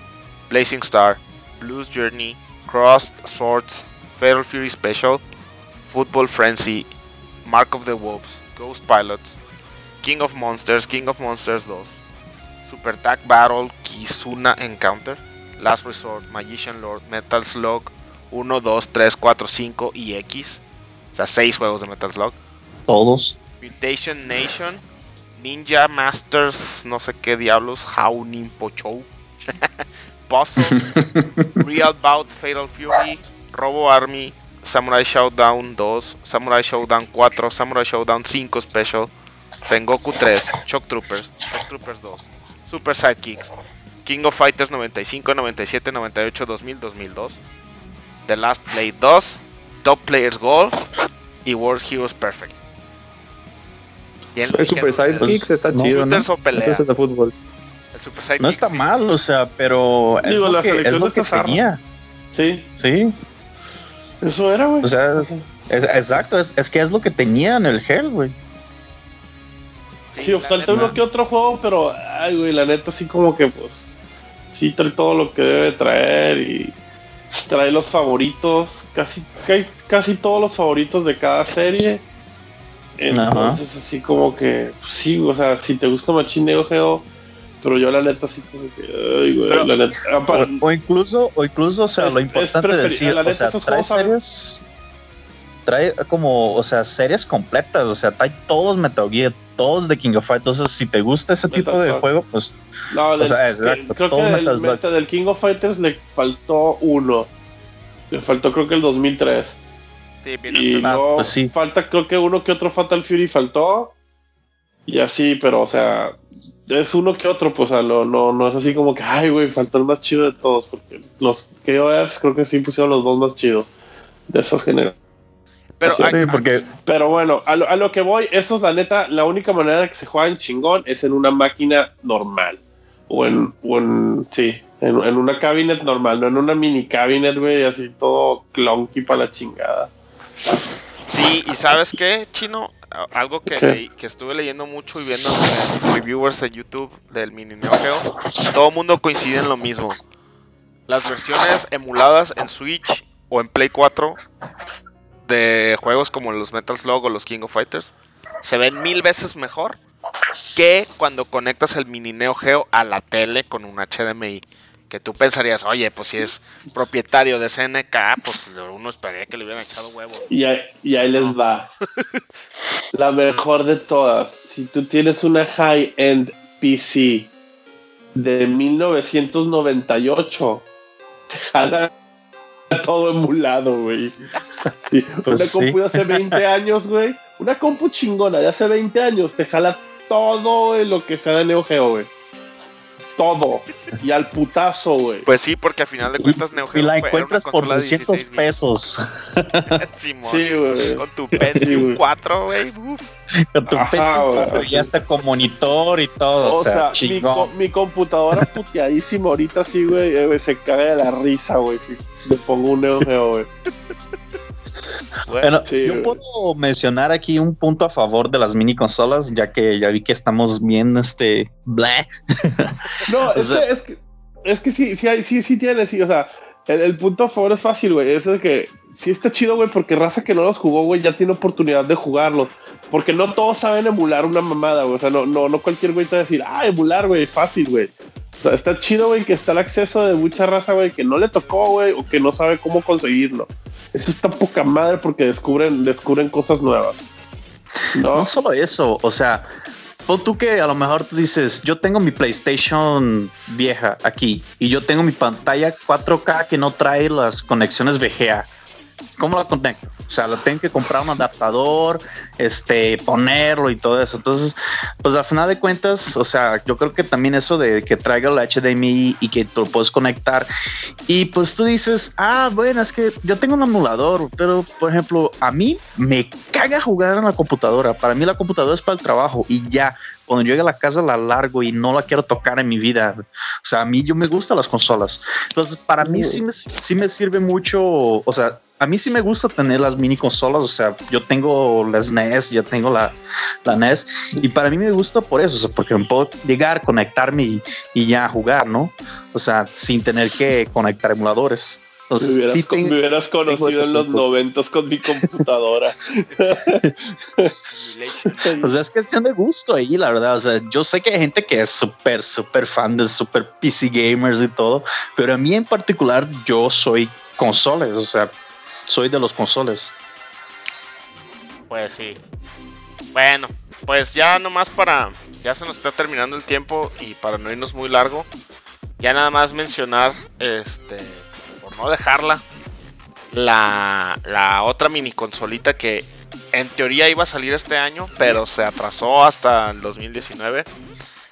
Blazing Star, Blues Journey, Crossed Swords, Fatal Fury Special, Football Frenzy, Mark of the Wolves, Ghost Pilots, King of Monsters, King of Monsters 2, Super Tag Battle, Kizuna Encounter, Last Resort, Magician Lord, Metal Slug 1, 2, 3, 4, 5 y X. O sea, 6 juegos de Metal Slug. Todos. Mutation Nation, Ninja Masters, no sé qué diablos, Haunin Pochou, Puzzle, Real Bout Fatal Fury, Robo Army, Samurai Showdown 2, Samurai Showdown 4, Samurai Showdown 5 Special, Sengoku 3, Shock Troopers, Shock Troopers 2, Super Sidekicks, King of Fighters 95, 97, 98, 2000, 2002, The Last Blade 2, Top Players Golf y World Heroes Perfect. El Super. Sidekicks está chido, ¿no? shooters o pelea. Ese es de fútbol. El Super Sidekick, No está sí. mal, o sea, pero es Digo, lo la que, es lo que tenía. Sí, Sí, eso era, güey. o sea, es- exacto, es, es que es lo que tenía en el Hell, güey. Sí, la falta neta. uno que otro juego, pero, ay, güey, la neta, así como que, pues, sí trae todo lo que debe traer y trae los favoritos, casi, ca- casi todos los favoritos de cada serie. Entonces, así como que, pues, sí, o sea, si te gusta Machine Neo Geo, pero yo la neta, así como que, ay, güey, Pero- la neta, apa- O, o incluso, o incluso, o sea, Es- lo es importante de decir, la o neta, sea, esos trae saben- series, trae como, o sea, series completas, o sea, trae todos Metal Gear, todos de King of Fighters, entonces si te gusta ese Metal tipo de juego, pues, no, o del- sea, que- exacto, creo todos que Metal el Slug. meta del King of Fighters le faltó uno. Le faltó creo que el 2003. Sí, bien Y esto- Ah, no, pues sí. falta creo que uno que otro Fatal Fury faltó. Y así, pero o sea, es uno que otro, pues o sea, no, no, no es así como que, ay, güey, faltó el más chido de todos, porque los KOFs creo que sí pusieron los dos más chidos de esas generaciones. Pero sí, hay- porque Pero bueno, a lo, a lo que voy, eso es la neta, la única manera de que se jueguen chingón es en una máquina normal. O en, o en sí, en, en una cabinet normal, no en una mini cabinet, güey, así todo clunky para la chingada. Sí, y sabes qué, Chino, algo que, que estuve leyendo mucho y viendo en reviewers en YouTube del mini Neo Geo, todo el mundo coincide en lo mismo. Las versiones emuladas en Switch o en Play 4 de juegos como los Metal Slug o los King of Fighters se ven mil veces mejor que cuando conectas el mini Neo Geo a la tele con un HDMI. Que tú pensarías, oye, pues si es propietario de SNK, pues uno esperaría que le hubieran echado huevo. Y ahí, y ahí les va. La mejor de todas. Si tú tienes una high-end PC de 1998, te jala todo emulado, güey. Sí, Pues una sí. compu de hace 20 años, güey. Una compu chingona de hace 20 años te jala todo en lo que sea de Neo Geo, güey. Todo. Y al putazo, güey. Pues sí, porque al final de cuentas Neo Geo y la encuentras por consola de 200 16 bits. pesos. Simón. Sí, güey. Con tu Pentium güey. 4, güey. Con tu Ajá, Pentium güey. 4 y hasta con monitor y todo. O sea, mi, chingón. co- mi computadora puteadísima ahorita sí, güey, eh, güey, se caga de la risa, güey, si le pongo un Neo Geo, güey. Bueno, Sí, yo puedo mencionar aquí un punto a favor de las mini consolas, ya que ya vi que estamos bien, este, blah. No, O es, sea- que, es que es que sí, sí, hay- sí, sí tiene, sí, o sea, el, punto a favor es fácil, güey. Es de que sí está chido, güey, porque raza que no los jugó, güey, ya tiene oportunidad de jugarlos. Porque no todos saben emular una mamada, güey. O sea, no, no, no cualquier güey te va a decir, ah, emular, güey, es fácil, güey. Está chido, güey, que está el acceso de mucha raza, güey, que no le tocó, güey, o que no sabe cómo conseguirlo. Eso está poca madre porque descubren, descubren cosas nuevas. No, no solo eso, o sea, tú que a lo mejor tú dices, yo tengo mi PlayStation vieja aquí y yo tengo mi pantalla 4K que no trae las conexiones VGA. ¿Cómo la conecto? O sea, lo tengo que comprar un adaptador, este, ponerlo y todo eso. Entonces, pues al final de cuentas, o sea, yo creo que también eso de que traiga el HDMI y que lo puedes conectar. Y pues tú dices, ah, bueno, es que yo tengo un emulador, pero por ejemplo, a mí me caga jugar en la computadora. Para mí la computadora es para el trabajo y ya cuando llegue a la casa la largo y no la quiero tocar en mi vida. O sea, a mí yo me gustan las consolas. Entonces, para mí sí me, sí me sirve mucho, o sea, a mí sí me gusta tener las mini consolas, o sea, yo tengo las NES, ya tengo la, la NES, y para mí me gusta por eso, o sea, porque me puedo llegar, conectarme y, y ya jugar, ¿no? O sea, sin tener que conectar emuladores me, hubieras, conocido en los noventas con mi computadora. o sea, es cuestión de gusto ahí, la verdad. O sea, yo sé que hay gente que es súper, súper fan de super PC gamers y todo, pero a mí en particular yo soy consoles, o sea, soy de los consoles. Pues sí. Bueno, pues ya nomás para. Ya se nos está terminando el tiempo y para no irnos muy largo. Ya nada más mencionar este no dejarla, la, la otra mini consolita que en teoría iba a salir este año, pero se atrasó hasta el 2019,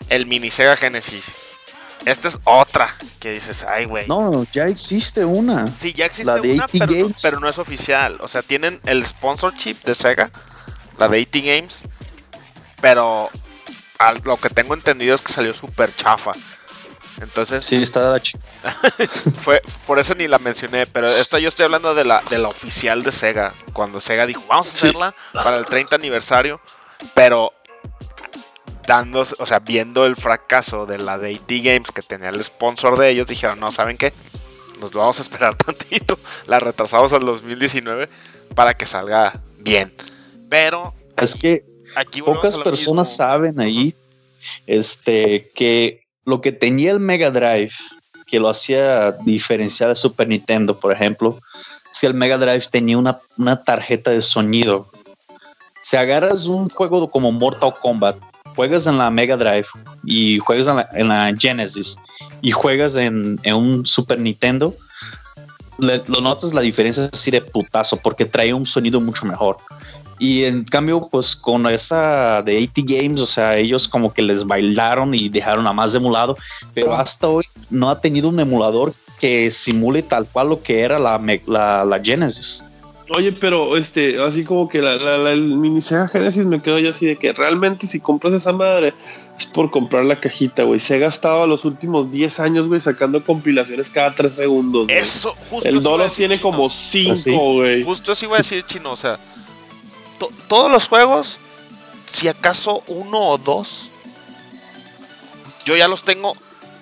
el mini Sega Genesis. Esta es otra que dices, ay, güey. No, ya existe una. Sí, ya existe una, pero no, es oficial. O sea, tienen el sponsorship de Sega, la de 80 Games, pero lo que tengo entendido es que salió súper chafa. Entonces. Sí, está la fue Por eso ni la mencioné. Pero esta yo estoy hablando de la, de la oficial de Sega. Cuando Sega dijo, vamos a hacerla para el 30 aniversario. Pero dando, o sea, viendo el fracaso de la de Games que tenía el sponsor de ellos, dijeron, no, ¿saben qué? Nos vamos a esperar tantito. La retrasamos al 2019 para que salga bien. Pero. Es que aquí pocas personas saben ahí este que lo que tenía el Mega Drive, que lo hacía diferenciar de Super Nintendo, por ejemplo, es que el Mega Drive tenía una, tarjeta de sonido. Si agarras un juego como Mortal Kombat, juegas en la Mega Drive y juegas en la, Genesis y juegas en, un Super Nintendo, lo notas la diferencia así de putazo porque trae un sonido mucho mejor. Y en cambio, pues con esta de 80 Games, o sea, ellos como que les bailaron y dejaron a más emulado, pero hasta hoy no ha tenido un emulador que simule tal cual lo que era la, la, Genesis. Oye, pero este, así como que la, la, el mini Sega Genesis me quedo yo así de que realmente si compras esa madre es por comprar la cajita, güey. Se ha gastado los últimos 10 años, güey, sacando compilaciones cada 3 segundos. Eso, justo. El dólar tiene como 5, güey. Justo así iba a decir chino, o sea todos los juegos, si acaso uno o dos, yo ya los tengo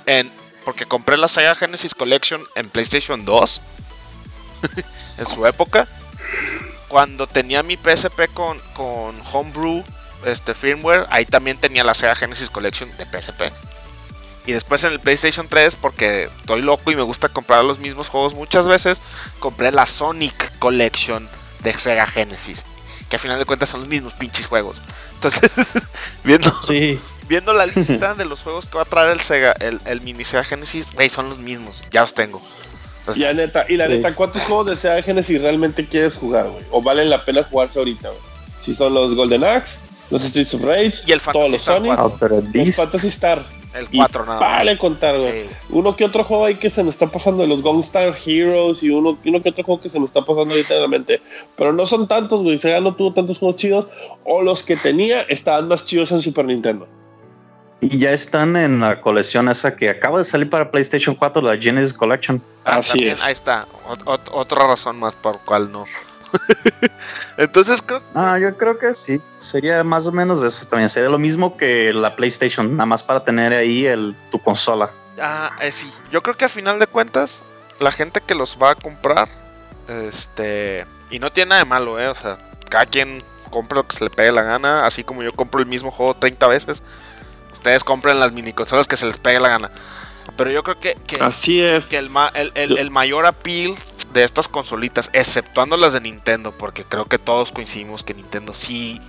en. Porque compré la Sega Genesis Collection en PlayStation 2. en su época. Cuando tenía mi PSP con, con Homebrew este, firmware, ahí también tenía la Sega Genesis Collection de PSP. Y después en el PlayStation 3, porque estoy loco y me gusta comprar los mismos juegos muchas veces, compré la Sonic Collection de Sega Genesis que a final de cuentas son los mismos pinches juegos. Entonces, viendo, viendo la lista de los juegos que va a traer el Sega, el, el mini Sega Genesis, güey, son los mismos, ya los tengo. y la neta, y la neta, ¿cuántos juegos de Sega Genesis realmente quieres jugar, güey? ¿O vale la pena jugarse ahorita, güey? Si son los Golden Axe, los Streets of Rage, y el todos los Sonic, los Fantasy Star. El 4 nada Vale contar, güey. Uno que otro juego ahí que se me está pasando de los Gunstar Heroes y uno, uno que otro juego que se me está pasando ahorita en la mente. Pero no son tantos, güey. Sega no tuvo tantos juegos chidos. O los que tenía estaban más chidos en Super Nintendo. Y ya están en la colección esa que acaba de salir para PlayStation 4, la Genesis Collection. Ah, Así es. Ahí está. otra razón más por cual no. Entonces creo. Ah, yo creo que sí. Sería más o menos eso también. Sería lo mismo que la PlayStation, nada más para tener ahí el, tu consola. Ah, eh, sí. Yo creo que a final de cuentas, la gente que los va a comprar, este, y no tiene nada de malo, ¿eh? O sea, cada quien compra lo que se le pegue la gana, así como yo compro el mismo juego 30 veces. Ustedes compren las mini consolas que se les pegue la gana. Pero yo creo que, así es. que el, el, mayor appeal de estas consolitas, exceptuando las de Nintendo, porque creo que todos coincidimos que Nintendo sí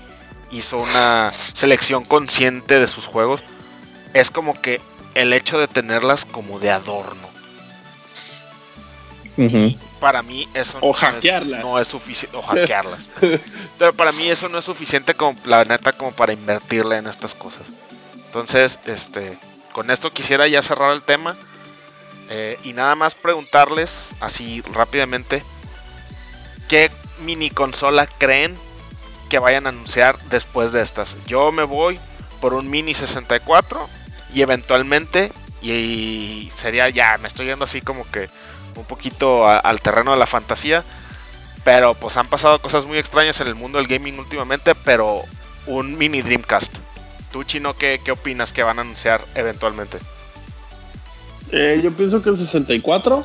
hizo una selección consciente de sus juegos, es como que el hecho de tenerlas como de adorno. Para mí eso o no, hackearlas. Es, no es suficiente. O hackearlas. Pero para mí eso no es suficiente como la neta como para invertirle en estas cosas. Entonces, este, con esto quisiera ya cerrar el tema. Eh, y nada más preguntarles así rápidamente. ¿Qué mini consola creen que vayan a anunciar después de estas? Yo me voy por un mini 64 y eventualmente, y sería ya, me estoy yendo así como que un poquito al terreno de la fantasía. Pero pues han pasado cosas muy extrañas en el mundo del gaming últimamente, pero un mini Dreamcast. ¿Tú, Chino, qué, qué opinas que van a anunciar eventualmente? Eh, yo pienso que el 64.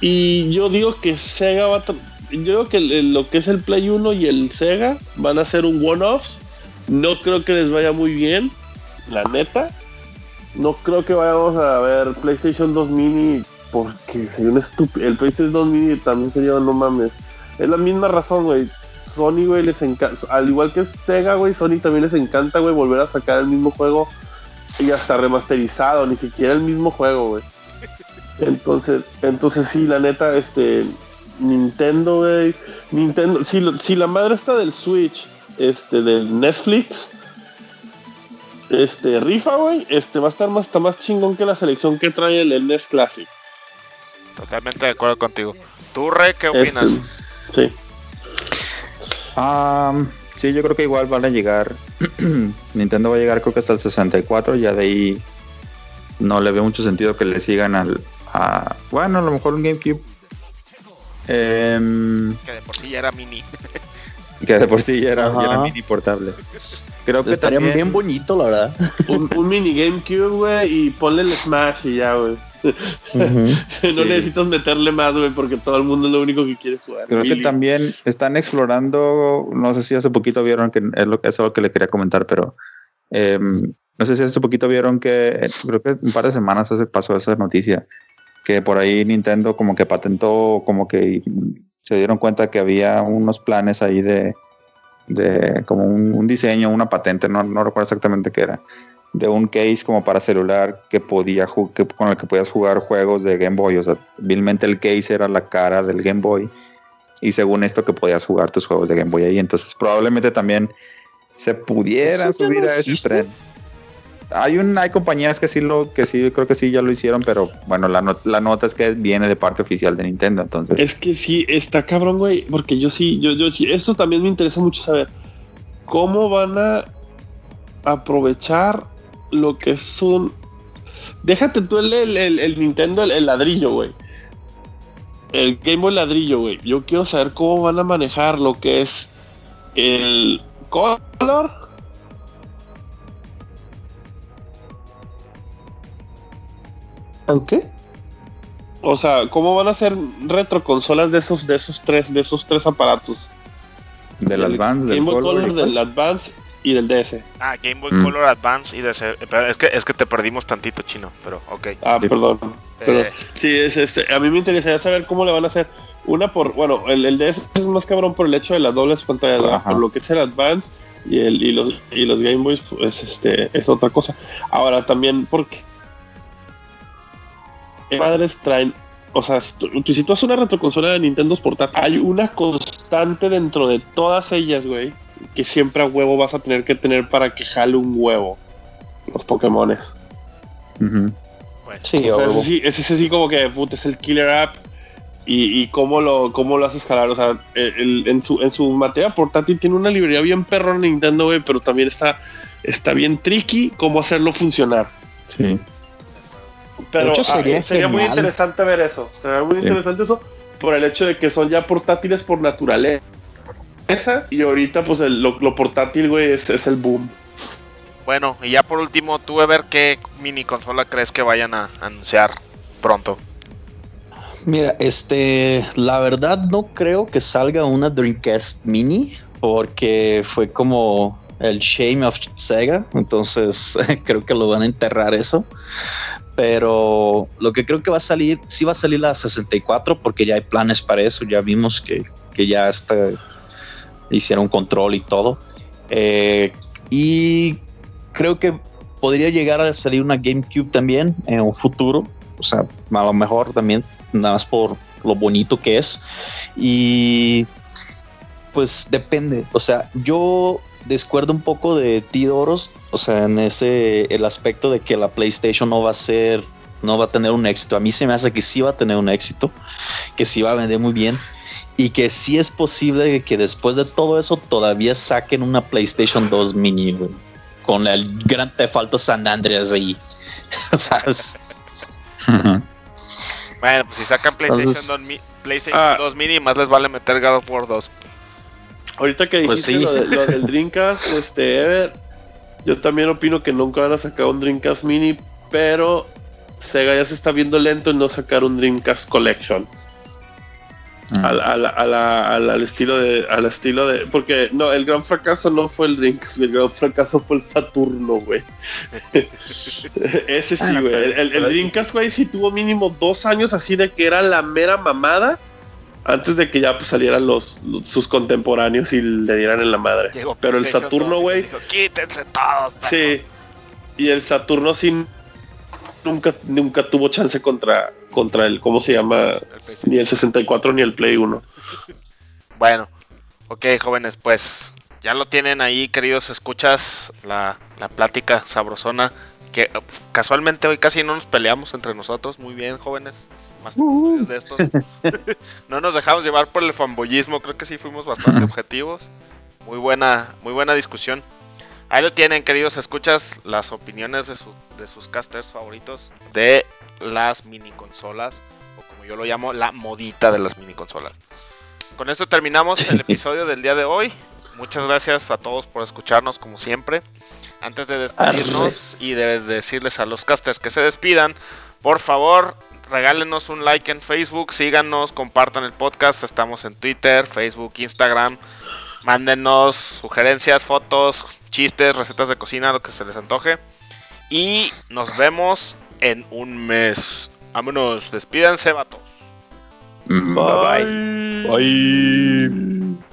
Y yo digo que Sega va a... Yo digo que lo que es el Play 1 y el Sega van a ser un one-offs. No creo que les vaya muy bien, la neta. No creo que vayamos a ver PlayStation 2 Mini porque sería un estúpido. El PlayStation 2 Mini también sería, no mames. Es la misma razón, güey. Sony, güey, les encanta. Al igual que Sega, güey, Sony también les encanta, güey, volver a sacar el mismo juego y hasta remasterizado, ni siquiera el mismo juego, güey. Entonces, entonces sí, la neta, este. Nintendo, güey. Nintendo. Si, si la madre está del Switch, este, del Netflix este, rifa, güey, este va a estar más, está más chingón que la selección que trae el, NES Classic. Totalmente de acuerdo contigo. ¿Tú, Re, qué este, opinas? sí. sí, yo creo que igual van a llegar. Nintendo va a llegar, creo que hasta el 64. Ya de ahí no le veo mucho sentido que le sigan al. A, bueno, a lo mejor un GameCube. Em, que de por sí ya era mini. que de por sí ya era, mini portable. Creo que estaría bien bonito, la verdad. Un, mini GameCube, güey, y ponle el Smash y ya, güey. no necesitas meterle más, güey, porque todo el mundo es lo único que quiere jugar. Creo que también están explorando, no sé si hace poquito vieron que es lo que es algo que le quería comentar, pero em, no sé si hace poquito vieron que creo que un par de semanas hace pasó esa noticia que por ahí Nintendo como que patentó, como que se dieron cuenta que había unos planes ahí de, de como un, diseño, una patente, no, no recuerdo exactamente qué era, de un case como para celular que podía que, con el que podías jugar juegos de Game Boy. O sea, vilmente el case era la cara del Game Boy. Y según esto que podías jugar tus juegos de Game Boy ahí. Entonces probablemente también se pudiera subir a ese tren. Hay un, hay compañías que sí lo, que sí, creo que sí ya lo hicieron, pero bueno, la, la nota es que viene de parte oficial de Nintendo, entonces. Es que sí, está cabrón, güey, porque yo sí, yo, yo sí, eso también me interesa mucho saber. ¿Cómo van a aprovechar lo que es un. Déjate tú el, el, Nintendo, el, ladrillo, güey. El Game Boy ladrillo, güey. Yo quiero saber cómo van a manejar lo que es el color. ¿El qué? O sea, ¿cómo van a ser retroconsolas de esos, de esos tres, de esos tres aparatos? Del Advance, del Game Boy Color, del Advance y del DS. Ah, Game Boy mm. Color Advance y DS. Es que, es que te perdimos tantito, chino, pero ok. Ah, perdón. Eh. sí, es, este, a mí me interesaría saber cómo le van a hacer. Una por, bueno, el, el DS es más cabrón por el hecho de las dobles pantallas, por lo que es el Advance y, el, y, los, y los Game Boys, pues este, es otra cosa. Ahora también, porque padres traen o sea, si tú, haces una retroconsola de Nintendo portátil, hay una constante dentro de todas ellas, güey, que siempre a huevo vas a tener que tener para que jale un huevo los Pokémones. Pues, sí, ese, sí, sí como que puta, es el killer app y, cómo, lo, cómo lo haces jalar. O sea, en, su, en su materia portátil tiene una librería bien perro en Nintendo, güey, pero también está, está bien tricky cómo hacerlo funcionar. Sí. Pero ah, sería, muy interesante ver eso. Sería muy interesante eso por el hecho de que son ya portátiles por naturaleza. Y ahorita, pues lo, portátil, güey, es, es, el boom. Bueno, y ya por último, tú a ver qué mini consola crees que vayan a anunciar pronto. Mira, este, la verdad no creo que salga una Dreamcast Mini porque fue como el shame of Sega, entonces creo que lo van a enterrar eso. Pero lo que creo que va a salir, sí va a salir la 64 porque ya hay planes para eso, ya vimos que, que ya está, hicieron control y todo. Eh, y creo que podría llegar a salir una GameCube también en un futuro, o sea, a lo mejor también, nada más por lo bonito que es. Y pues depende, o sea, yo descuerdo un poco de ti, Doros, o sea, en ese, el aspecto de que la PlayStation no va a ser, no va a tener un éxito. A mí se me hace que sí va a tener un éxito, que sí va a vender muy bien y que sí es posible que después de todo eso todavía saquen una PlayStation 2 mini, con el gran Theft San Andreas ahí. ¿Sabes? bueno, pues si sacan PlayStation, 2, mini, más les vale meter God of War 2. Ahorita que pues dijiste lo, del Dreamcast, este, Ever, yo también opino que nunca van a sacar un Dreamcast Mini, pero Sega ya se está viendo lento en no sacar un Dreamcast Collection. Mm. Al, estilo de al estilo de porque no el gran fracaso no fue el Dreamcast el gran fracaso fue el Saturno güey ese sí güey el, el, Dreamcast güey sí tuvo mínimo dos años así de que era la mera mamada antes de que ya pues, salieran los, sus contemporáneos y le dieran en la madre. Pero el Saturno, güey. Quítense todos. Sí. Y el Saturno sí nunca, nunca tuvo chance contra, contra el, ¿cómo se llama? ni el 64 ni el Play 1. bueno, ok, jóvenes, pues ya lo tienen ahí, queridos escuchas, la, la plática sabrosona. Que casualmente hoy casi no nos peleamos entre nosotros. Muy bien, jóvenes más episodios de estos. no nos dejamos llevar por el fanboyismo, creo que sí fuimos bastante objetivos. Muy buena, muy buena discusión. Ahí lo tienen, queridos escuchas, las opiniones de, de sus casters favoritos de las mini consolas, o como yo lo llamo, la modita de las mini consolas. Con esto terminamos el episodio del día de hoy. Muchas gracias a todos por escucharnos como siempre. Antes de despedirnos y de decirles a los casters que se despidan, por favor regálenos un like en Facebook, síganos, compartan el podcast, estamos en Twitter, Facebook, Instagram. Mándenos sugerencias, fotos, chistes, recetas de cocina, lo que se les antoje. Y nos vemos en un mes. Vámonos, despídanse, vatos. Bye bye. Bye.